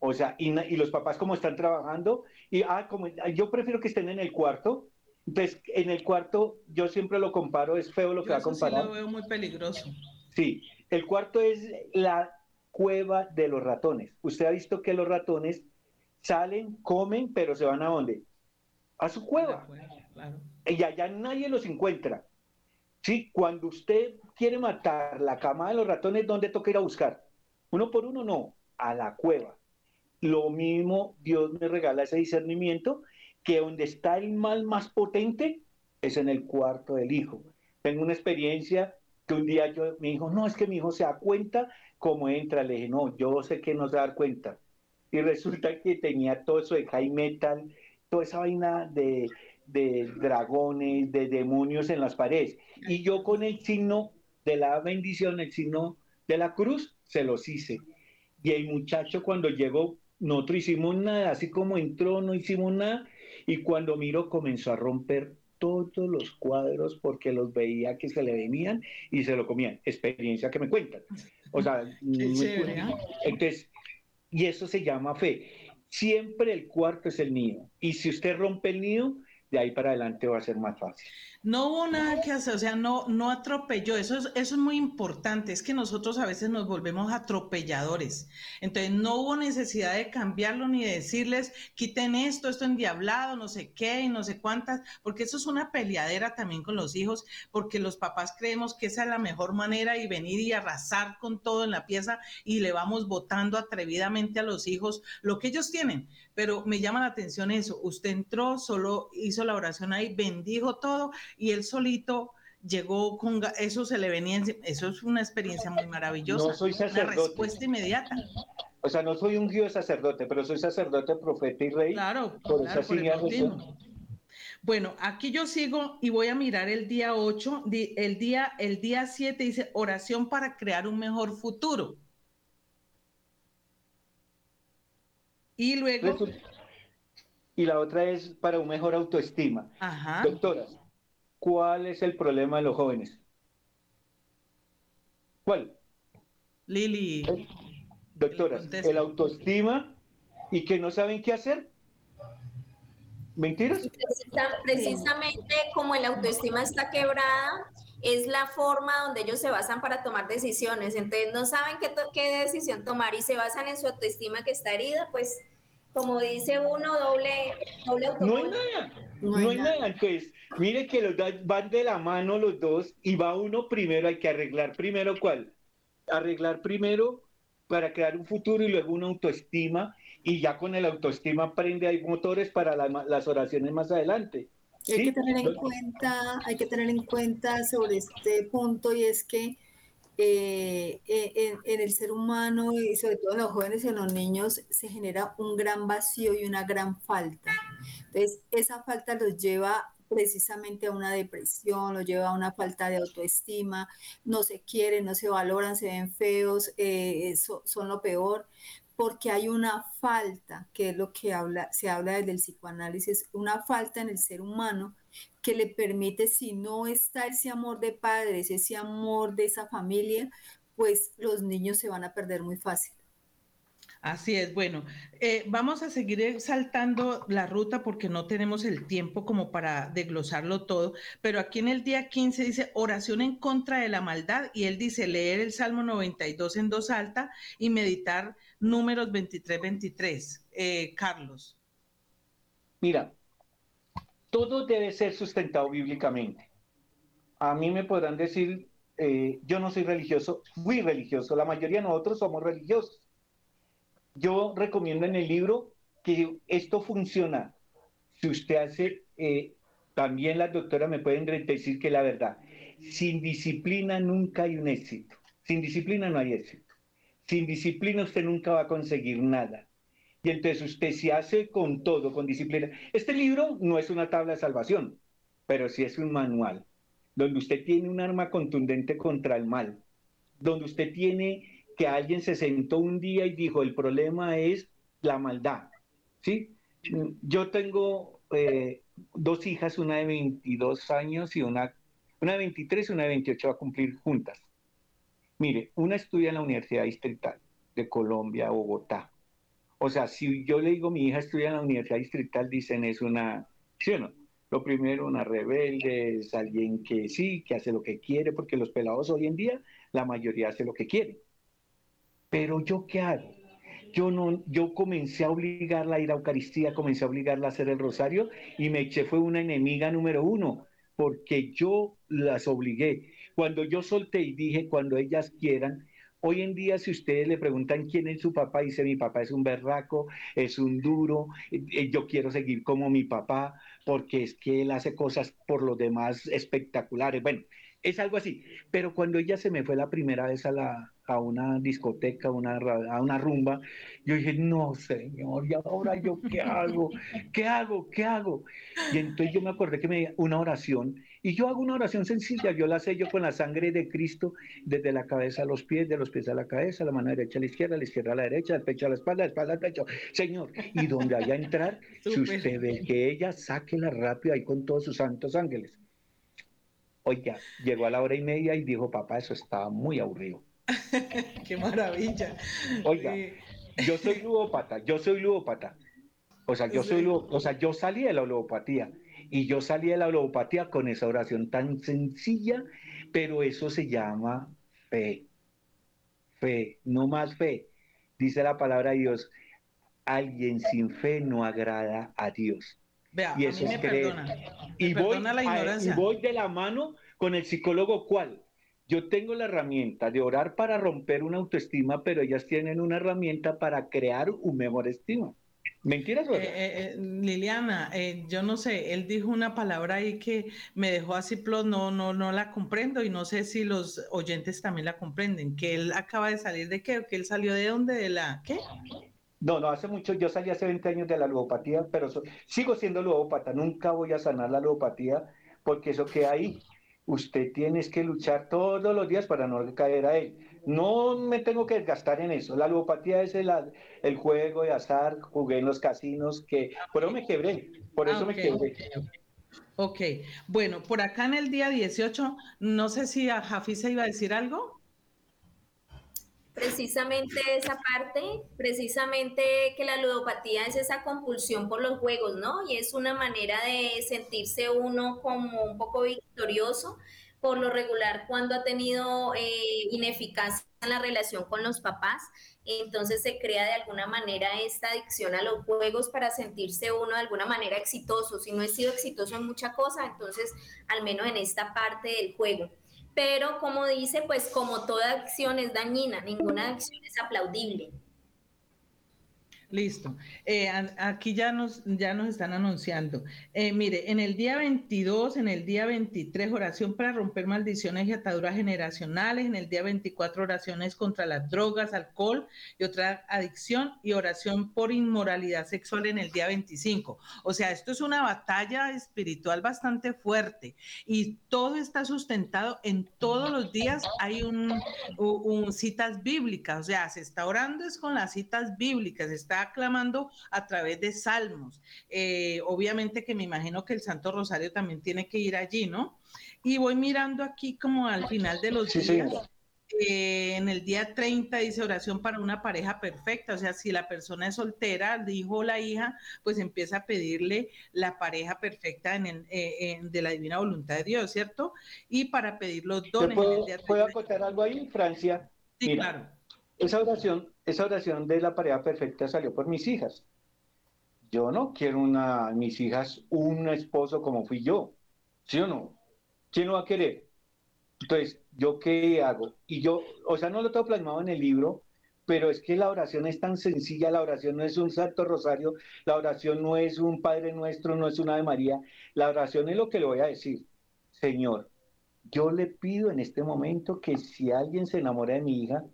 o sea, y, los papás como están trabajando, y ah, como yo prefiero que estén en el cuarto, entonces en el cuarto yo siempre lo comparo, es feo lo que va a comparar. Sí lo veo muy peligroso. Sí, el cuarto es la cueva de los ratones. Usted ha visto que los ratones salen, comen, pero se van a dónde? A su cueva. Y allá nadie los encuentra. Sí, cuando usted quiere matar la cama de los ratones, ¿dónde toca ir a buscar? Uno por uno, no, a la cueva. Lo mismo Dios me regala ese discernimiento, que donde está el mal más potente es en el cuarto del hijo. Tengo una experiencia que un día yo, mi hijo, no, es que mi hijo se da cuenta cómo entra. Le dije, no, yo sé que no se da cuenta. Y resulta que tenía todo eso de high metal, toda esa vaina de de dragones, de demonios en las paredes. Y yo con el signo de la bendición, el signo de la cruz, se los hice. Y el muchacho cuando llegó, nosotros hicimos nada, así como entró, no hicimos nada. Y cuando miró, comenzó a romper todos los cuadros porque los veía que se le venían y se lo comían. Experiencia que me cuentan. O sea, *laughs* ¿eh? entonces, y eso se llama fe. Siempre el cuarto es el nido. Y si usted rompe el nido, de ahí para adelante va a ser más fácil. No hubo nada que hacer, o sea, no, no atropelló. Eso es, eso es muy importante. Es que nosotros a veces nos volvemos atropelladores. Entonces, no hubo necesidad de cambiarlo ni de decirles, quiten esto, esto endiablado, no sé qué y no sé cuántas, porque eso es una peleadera también con los hijos, porque los papás creemos que esa es la mejor manera y venir y arrasar con todo en la pieza y le vamos votando atrevidamente a los hijos lo que ellos tienen. Pero me llama la atención eso. Usted entró, solo hizo la oración ahí, bendijo todo y él solito llegó con eso se le venía eso es una experiencia muy maravillosa no soy sacerdote. una respuesta inmediata. O sea no soy un guío sacerdote pero soy sacerdote profeta y rey. Claro, claro bueno, aquí yo sigo y voy a mirar el día 8, el día el día 7 dice oración para crear un mejor futuro. Y luego y la otra es para un mejor autoestima. Ajá. Doctoras, ¿Cuál es el problema de los jóvenes? ¿Cuál? Lili. ¿Eh? Doctoras, el autoestima y que no saben qué hacer. ¿Mentiras? Precisamente como el autoestima está quebrada, es la forma donde ellos se basan para tomar decisiones. Entonces no saben qué, qué decisión tomar y se basan en su autoestima que está herida, pues como dice uno, doble, doble No hay nada, no hay, nada. Entonces, mire que los van de la mano los dos y va uno primero, hay que arreglar primero cuál. Arreglar primero para crear un futuro y luego una autoestima y ya con el autoestima aprende hay motores para las oraciones más adelante. Hay que tener en cuenta, hay que tener en cuenta sobre este punto y es que eh, en, el ser humano y sobre todo en los jóvenes y en los niños se genera un gran vacío y una gran falta. Entonces, esa falta los lleva precisamente a una depresión, los lleva a una falta de autoestima, no se quieren, no se valoran, se ven feos, eh, son lo peor, porque hay una falta, que es lo que se habla desde el psicoanálisis, una falta en el ser humano que le permite, si no está ese amor de padres, ese amor de esa familia, pues los niños se van a perder muy fácil. Así es, bueno, eh, vamos a seguir saltando la ruta porque no tenemos el tiempo como para desglosarlo todo, pero aquí en el día 15 dice oración en contra de la maldad y él dice leer el Salmo 92 en dos alta y meditar números 23-23. Eh, Carlos. Mira, todo debe ser sustentado bíblicamente. A mí me podrán decir, eh, yo no soy religioso, muy religioso, la mayoría de nosotros somos religiosos. Yo recomiendo en el libro que esto funciona. Si usted hace, eh, también las doctoras me pueden decir que la verdad, sin disciplina nunca hay un éxito. Sin disciplina no hay éxito. Sin disciplina usted nunca va a conseguir nada. Y entonces usted se hace con todo, con disciplina. Este libro no es una tabla de salvación, pero sí es un manual, donde usted tiene un arma contundente contra el mal, donde usted tiene que alguien se sentó un día y dijo, el problema es la maldad. ¿Sí? Yo tengo eh, dos hijas, una de 22 años y una, una de 23 y una de 28 a cumplir juntas. Mire, una estudia en la Universidad Distrital de Colombia, Bogotá. O sea, si yo le digo mi hija estudia en la Universidad Distrital, dicen es una, ¿sí o no? Lo primero, una rebelde, es alguien que sí, que hace lo que quiere, porque los pelados hoy en día, la mayoría hace lo que quiere. Pero yo qué hago? Yo no, yo comencé a obligarla a ir a Eucaristía, comencé a obligarla a hacer el rosario y me eché fue una enemiga número uno, porque yo las obligué. Cuando yo solté y dije, cuando ellas quieran, Hoy en día, si ustedes le preguntan quién es su papá, dice mi papá es un berraco, es un duro, eh, yo quiero seguir como mi papá, porque es que él hace cosas por lo demás espectaculares. Bueno, es algo así. Pero cuando ella se me fue la primera vez a, la, a una discoteca, a una rumba, yo dije, no, señor, ¿y ahora yo qué hago? ¿Qué hago? ¿Qué hago? Y entonces yo me acordé que me una oración y yo hago una oración sencilla, yo la sello con la sangre de Cristo desde la cabeza a los pies, de los pies a la cabeza, la mano derecha a la izquierda, la izquierda a la derecha, el pecho a la espalda, la espalda al pecho. Señor, y donde vaya a entrar, *laughs* si usted ve que ella, sáquela rápido ahí con todos sus santos ángeles. Oiga, llegó a la hora y media y dijo, papá, eso estaba muy aburrido. *laughs* Qué maravilla. Oiga, yo soy ludópata, yo soy ludópata. O sea, yo soy, o sea, yo salí de la ludopatía y yo salí de la holopatía con esa oración tan sencilla, pero eso se llama fe. Fe, no más fe. Dice la palabra de Dios, alguien sin fe no agrada a Dios. Vea, y eso es creer. y, voy, y voy de la mano con el psicólogo cuál. Yo tengo la herramienta de orar para romper una autoestima, pero ellas tienen una herramienta para crear un mejor estima. ¿Mentiras, eh, eh, Liliana, eh, yo no sé, él dijo una palabra ahí que me dejó así, no, no, no la comprendo y no sé si los oyentes también la comprenden, que él acaba de salir de qué, que él salió de dónde, de la, ¿qué? No, no, hace mucho, yo salí hace 20 años de la ludopatía, pero sigo siendo ludópata, nunca voy a sanar la ludopatía porque eso queda ahí. Usted tiene que luchar todos los días para no caer a él. No me tengo que desgastar en eso. La ludopatía es el, el juego de azar, jugué en los casinos, que por eso me quebré, por eso me quebré. ok, bueno, por acá en el día 18, no sé si a Jafi se iba a decir algo. Precisamente esa parte, precisamente que la ludopatía es esa compulsión por los juegos, ¿no? Y es una manera de sentirse uno como un poco victorioso por lo regular cuando ha tenido eh, ineficacia en la relación con los papás, entonces se crea de alguna manera esta adicción a los juegos para sentirse uno de alguna manera exitoso. Si no he sido exitoso en mucha cosa, entonces al menos en esta parte del juego. Pero como dice, pues como toda acción es dañina, ninguna acción es aplaudible. Listo. Eh, aquí ya nos, ya nos están anunciando. Eh, mire, en el día 22, en el día 23, oración para romper maldiciones y ataduras generacionales. En el día 24, oraciones contra las drogas, alcohol y otra adicción. Y oración por inmoralidad sexual en el día 25. O sea, esto es una batalla espiritual bastante fuerte. Y todo está sustentado en todos los días. Hay un, citas bíblicas. O sea, se está orando es con las citas bíblicas. Está clamando a través de salmos. Eh, obviamente que me imagino que el Santo Rosario también tiene que ir allí, ¿no? Y voy mirando aquí como al final de los días. Eh, en el día 30 dice oración para una pareja perfecta, o sea, si la persona es soltera, dijo la hija, pues empieza a pedirle la pareja perfecta en, eh, de la divina voluntad de Dios, ¿cierto? Y para pedir los dones. ¿Puedo, ¿puedo acotar algo ahí, Francia? Sí, claro. Esa oración, esa oración de la pareja perfecta salió por mis hijas. Yo no quiero una, mis hijas un esposo como fui yo. ¿Sí o no? ¿Quién lo va a querer? Entonces, ¿yo qué hago? Y yo, o sea, no lo tengo plasmado en el libro, pero es que la oración es tan sencilla, la oración no es un Santo Rosario, la oración no es un Padre Nuestro, no es una de María, la oración es lo que le voy a decir. Señor, yo le pido en este momento que si alguien se enamora de mi hija,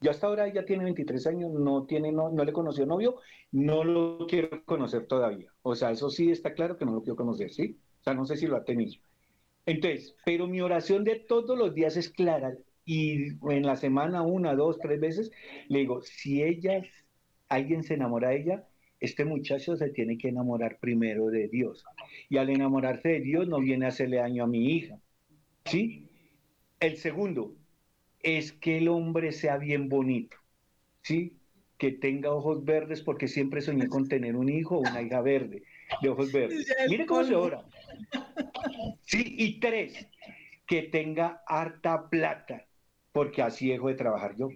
Yo hasta ahora ella tiene 23 años, no, tiene, no, no le conoció novio, no lo quiero conocer todavía. O sea, eso sí está claro que no lo quiero conocer, ¿sí? O sea, no sé si lo ha tenido. Entonces, pero mi oración de todos los días es clara y en la semana una, dos, tres veces le digo, si ella, alguien se enamora de ella, este muchacho se tiene que enamorar primero de Dios. Y al enamorarse de Dios no viene a hacerle daño a mi hija. ¿Sí? El segundo es que el hombre sea bien bonito. ¿Sí? Que tenga ojos verdes porque siempre soñé con tener un hijo o una hija verde, de ojos verdes. Mire cómo se ora. Sí, y tres, que tenga harta plata, porque así dejo de trabajar yo.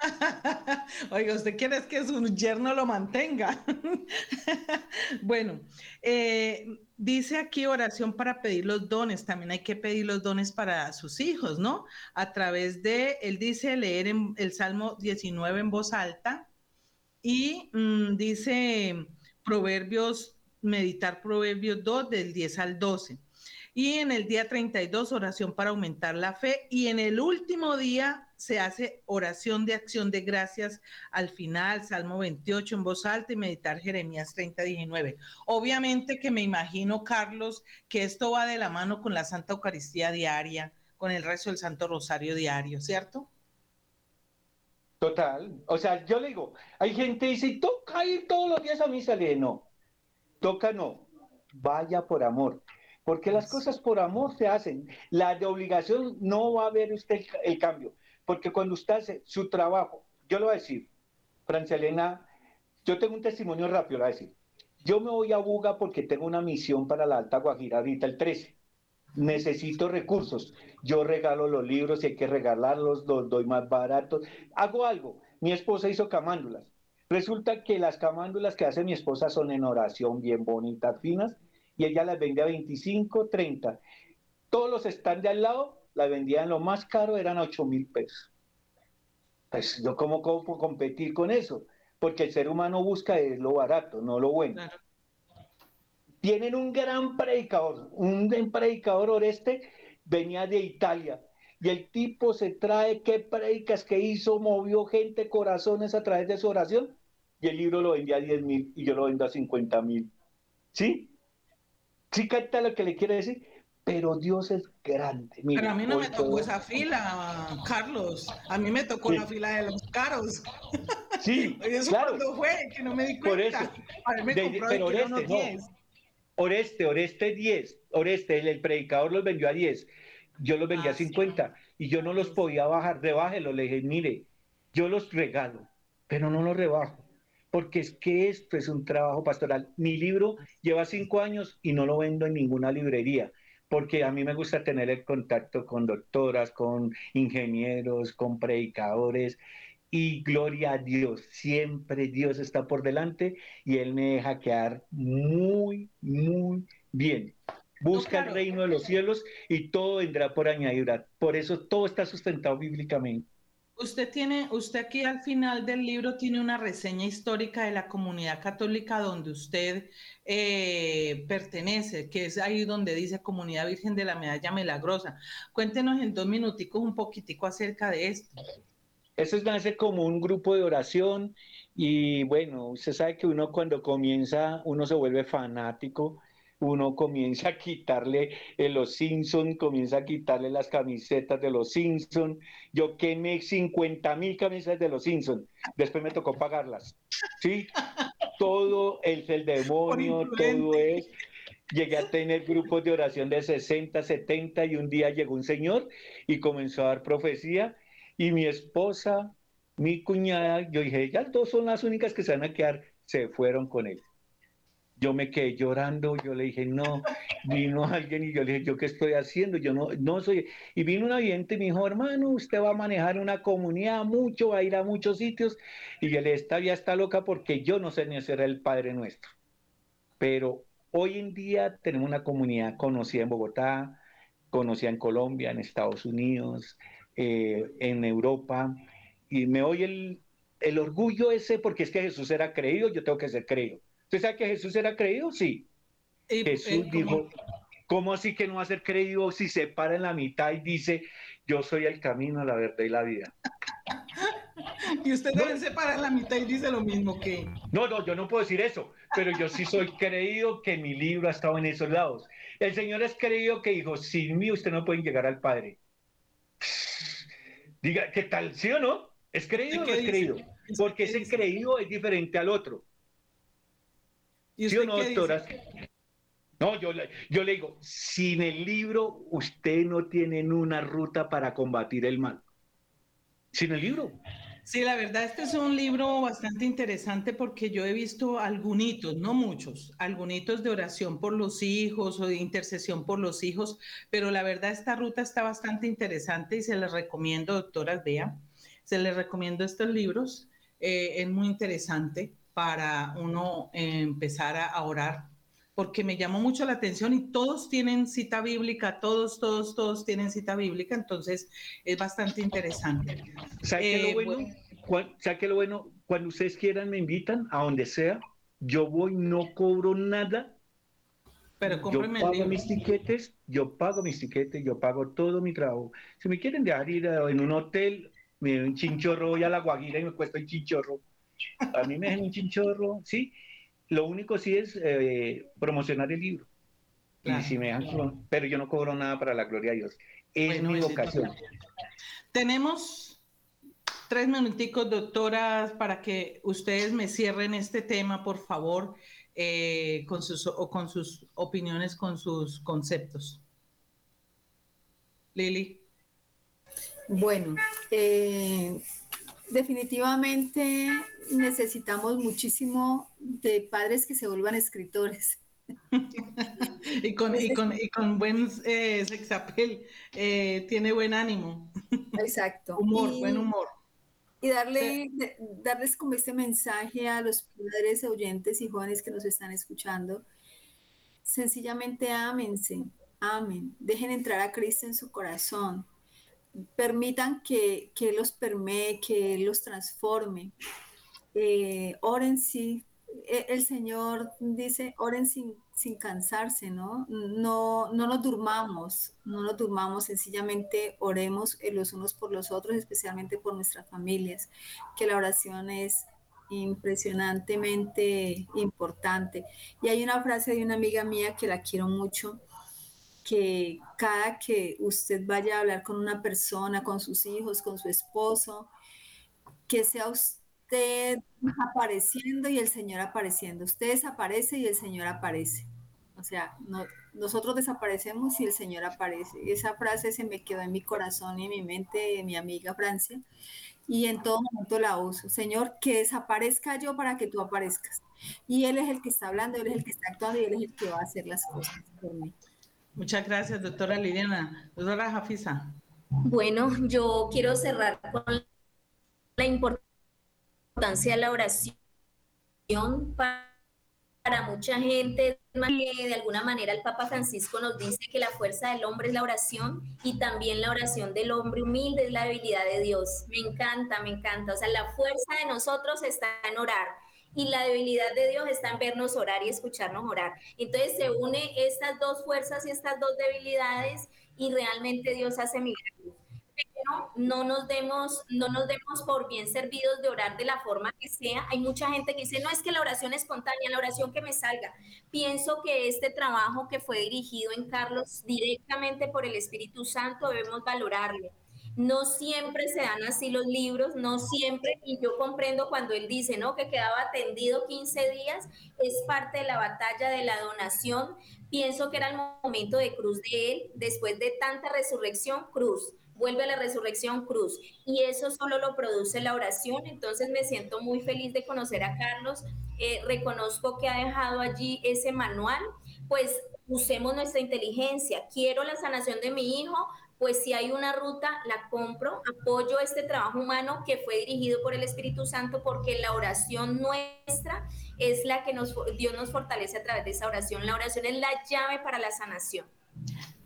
*laughs* Oiga, ¿usted quiere que su yerno lo mantenga? *laughs* bueno, eh, dice aquí oración para pedir los dones. También hay que pedir los dones para sus hijos, ¿no? A través de, él dice leer en el Salmo 19 en voz alta y mm, dice Proverbios, meditar Proverbios 2 del 10 al 12. Y en el día 32, oración para aumentar la fe. Y en el último día se hace oración de acción de gracias al final, Salmo 28 en voz alta y meditar Jeremías 30, 19. Obviamente que me imagino, Carlos, que esto va de la mano con la Santa Eucaristía diaria, con el resto del Santo Rosario diario, ¿cierto? Total. O sea, yo le digo, hay gente que dice, toca ir todos los días a misa. Le no, toca no, vaya por amor porque las cosas por amor se hacen. La de obligación no va a ver usted el, cambio, porque cuando usted hace su trabajo, yo lo voy a decir, Francia Elena, yo tengo un testimonio rápido, lo voy a decir. Yo me voy a Buga porque tengo una misión para la Alta Guajira ahorita el 13. Necesito recursos. Yo regalo los libros, si hay que regalarlos, los doy más baratos. Hago algo. Mi esposa hizo camándulas. Resulta que las camándulas que hace mi esposa son en oración, bien bonitas, finas, y ella las vendía a 25, 30. Todos los stands de al lado la vendían lo más caro, eran 8 mil pesos. Pues yo cómo, puedo competir con eso, porque el ser humano busca es lo barato, no lo bueno. Tienen un gran predicador, un predicador oreste, venía de Italia, y el tipo se trae qué predicas que hizo, movió gente, corazones a través de su oración, y el libro lo vendía a 10 mil y yo lo vendo a 50 mil. ¿Sí? Sí, capta lo que le quiere decir, pero Dios es grande. pero a mí no me tocó esa fila, Carlos. A mí me tocó la fila de los caros. Sí, *laughs* eso claro. fue, que no me di cuenta. Por eso. De, pero Oreste, no. Oreste, Oreste 10. Oreste, el, predicador los vendió a 10. Yo los vendía a 50 ah, y yo no los podía bajar. Rebájelo. Le dije, mire, yo los regalo, pero no los rebajo porque es que esto es un trabajo pastoral. Mi libro lleva cinco años y no lo vendo en ninguna librería, porque a mí me gusta tener el contacto con doctoras, con ingenieros, con predicadores, y gloria a Dios, siempre Dios está por delante y Él me deja quedar muy, muy bien. Busca el reino de los cielos y todo vendrá por añadidura. Por eso todo está sustentado bíblicamente. Usted tiene, usted aquí al final del libro tiene una reseña histórica de la comunidad católica donde usted eh, pertenece, que es ahí donde dice Comunidad Virgen de la Medalla Milagrosa. Cuéntenos en dos minuticos un poquitico acerca de esto. Eso es nace como un grupo de oración y bueno, usted sabe que uno cuando comienza, uno se vuelve fanático uno comienza a quitarle eh, los Simpson, comienza a quitarle las camisetas de los Simpson. Yo quemé 50 mil camisetas de los Simpson, después me tocó pagarlas. ¿Sí? Todo el, el demonio, todo es. Llegué a tener grupos de oración de 60, 70 y un día llegó un señor y comenzó a dar profecía y mi esposa, mi cuñada, yo dije, ya dos son las únicas que se van a quedar, se fueron con él yo me quedé llorando, yo le dije, no, vino alguien y yo le dije, ¿yo qué estoy haciendo? Yo no, no soy, y vino un oyente y me dijo, hermano, usted va a manejar una comunidad mucho, va a ir a muchos sitios, y yo le dije, esta ya está loca porque yo no sé ni hacer el Padre Nuestro. Pero hoy en día tenemos una comunidad conocida en Bogotá, conocida en Colombia, en Estados Unidos, eh, en Europa, y me oye el, el orgullo ese porque es que Jesús era creído, yo tengo que ser creído. ¿Usted sabe que Jesús era creído? Sí. Jesús dijo, ¿cómo así que no va a ser creído si se para en la mitad y dice, yo soy el camino, la verdad y la vida? *laughs* y usted debe separar la mitad y dice lo mismo que... No, no, yo no puedo decir eso, pero yo sí soy *laughs* creído que mi libro ha estado en esos lados. El Señor es creído que dijo, sin mí usted no puede llegar al Padre. Diga, ¿qué tal? ¿Sí o no? ¿Es creído o no es creído? Porque ese creído es diferente al otro. ¿Sí o no, doctora? No, yo, yo le digo, sin el libro usted no tiene una ruta para combatir el mal. Sin el libro. Sí, la verdad, este es un libro bastante interesante porque yo he visto algunos, no muchos, algunos de oración por los hijos o de intercesión por los hijos, pero la verdad esta ruta está bastante interesante y se les recomiendo, doctora Bea, se les recomiendo estos libros. Eh, es muy interesante para uno empezar a orar porque me llamó mucho la atención y todos tienen cita bíblica, todos, todos, todos tienen cita bíblica, entonces es bastante interesante. ¿Sabe qué lo eh, bueno? qué lo bueno? Cuando ustedes quieran me invitan a donde sea, yo voy, no cobro nada. Pero yo pago mis tiquetes, yo pago mis tiquetes, yo pago todo mi trabajo. Si me quieren dejar ir en un hotel, me un chinchorro, voy a la Guajira y me cuesta un chinchorro. A mí me dejan un chinchorro, ¿sí? Lo único sí es eh, promocionar el libro. Y si me pero yo no cobro nada para la gloria de Dios. Es mi vocación. Tenemos tres minuticos, doctoras, para que ustedes me cierren este tema, por favor, eh, con, sus, con sus opiniones, con sus conceptos. Lili. Bueno, eh, definitivamente necesitamos muchísimo de padres que se vuelvan escritores. *laughs* y, con, y, con, y, con, buen eh, sexapel, eh, tiene buen ánimo. Exacto. *laughs* humor, buen humor. Y darle, darles como este mensaje a los padres, oyentes y jóvenes que nos están escuchando. Sencillamente ámense, amen, dejen entrar a Cristo en su corazón, permitan que, que los permee, que los transforme. Eh, oren sí, e, el Señor dice, oren sin, sin cansarse, ¿no? ¿no? No nos durmamos, no nos durmamos, sencillamente oremos los unos por los otros, especialmente por nuestras familias, que la oración es impresionantemente importante. Y hay una frase de una amiga mía que la quiero mucho, que cada que usted vaya a hablar con una persona, con sus hijos, con su esposo, que sea usted apareciendo y el Señor apareciendo. Usted desaparece y el Señor aparece. O sea, nosotros desaparecemos y el Señor aparece. Esa frase se me quedó en mi corazón y en mi mente de mi amiga Francia. Y en todo momento la uso. Señor, que desaparezca yo para que tú aparezcas. Y Él es el que está hablando, Él es el que está actuando y Él es el que va a hacer las cosas por mí. Muchas gracias, doctora Liliana. Doctora Jafisa. Bueno, yo quiero cerrar con la importancia de la oración para, mucha gente. De alguna manera el Papa Francisco nos dice que la fuerza del hombre es la oración y también la oración del hombre humilde es la debilidad de Dios. Me encanta, me encanta. O sea, la fuerza de nosotros está en orar y la debilidad de Dios está en vernos orar y escucharnos orar. Entonces se une estas dos fuerzas y estas dos debilidades y realmente Dios hace milagros. No nos demos, no nos demos por bien servidos de orar de la forma que sea. Hay mucha gente que dice, no es que la oración espontánea, la oración que me salga. Pienso que este trabajo que fue dirigido en Carlos directamente por el Espíritu Santo debemos valorarlo no siempre se dan así los libros, no siempre, y yo comprendo cuando él dice, ¿no? Que quedaba atendido 15 días, es parte de la batalla de la donación. Pienso que era el momento de cruz de él, después de tanta resurrección, cruz vuelve a la resurrección cruz. Y eso solo lo produce la oración. Entonces me siento muy feliz de conocer a Carlos. Eh, reconozco que ha dejado allí ese manual. Pues usemos nuestra inteligencia. Quiero la sanación de mi hijo, pues si hay una ruta, la compro, apoyo este trabajo humano que fue dirigido por el Espíritu Santo porque la oración nuestra es la que nos, Dios nos fortalece a través de esa oración. La oración es la llave para la sanación.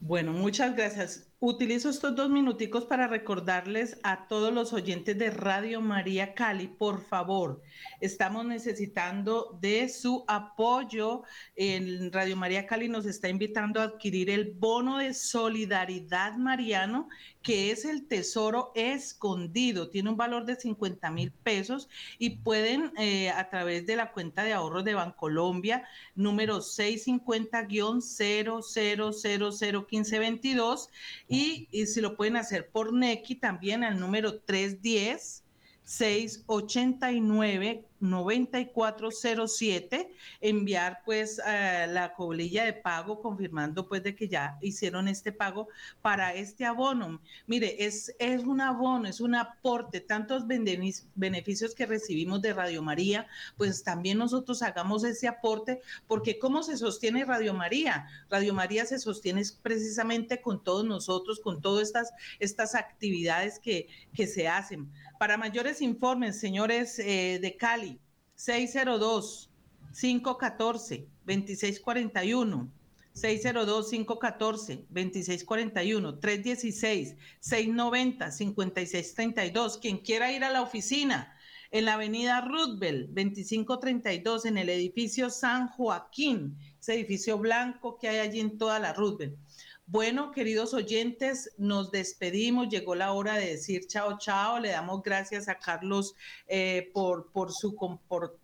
Bueno, muchas gracias. Utilizo estos dos minuticos para recordarles a todos los oyentes de Radio María Cali, por favor, estamos necesitando de su apoyo. En Radio María Cali nos está invitando a adquirir el bono de solidaridad mariano que es el tesoro escondido. Tiene un valor de 50 mil pesos y pueden eh, a través de la cuenta de ahorros de Bancolombia, número 650-00001522 y, si lo pueden hacer por NECI también al número 310. 689 9407, enviar pues la colilla de pago confirmando pues de que ya hicieron este pago para este abono. Mire, es, es un abono, es un aporte, tantos beneficios que recibimos de Radio María, pues también nosotros hagamos ese aporte, porque ¿cómo se sostiene Radio María? Radio María se sostiene precisamente con todos nosotros, con todas estas, estas actividades que, que se hacen. Para mayores informes, señores eh, de Cali, 602-514-2641. 602-514-2641, 316-690-5632. Quien quiera ir a la oficina en la avenida Roosevelt, 2532, en el edificio San Joaquín, ese edificio blanco que hay allí en toda la Roosevelt. Bueno, queridos oyentes, nos despedimos. Llegó la hora de decir chao, chao. Le damos gracias a Carlos eh, por, por su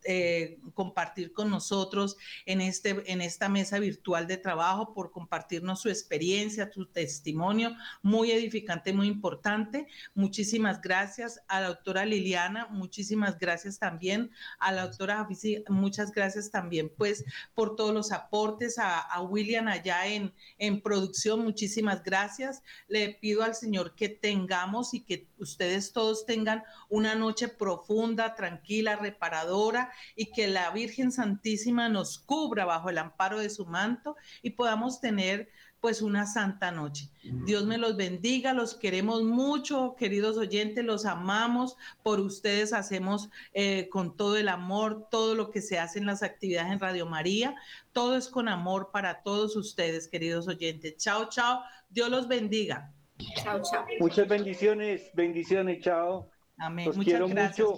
eh, compartir con nosotros en, este, en esta mesa virtual de trabajo, por compartirnos su experiencia, su testimonio, muy edificante, muy importante. Muchísimas gracias a la doctora Liliana, muchísimas gracias también a la doctora Jafisi, muchas gracias también pues por todos los aportes, a, a William allá en, en producción muchísimas gracias. Le pido al Señor que tengamos y que ustedes todos tengan una noche profunda, tranquila, reparadora y que la Virgen Santísima nos cubra bajo el amparo de su manto y podamos tener pues una santa noche. Dios me los bendiga, los queremos mucho, queridos oyentes, los amamos, por ustedes hacemos eh, con todo el amor todo lo que se hace en las actividades en Radio María, todo es con amor para todos ustedes, queridos oyentes. Chao, chao, Dios los bendiga. Chao, chao. Muchas bendiciones, bendiciones, chao. Amén. Muchas gracias,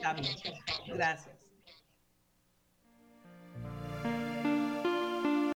Gracias.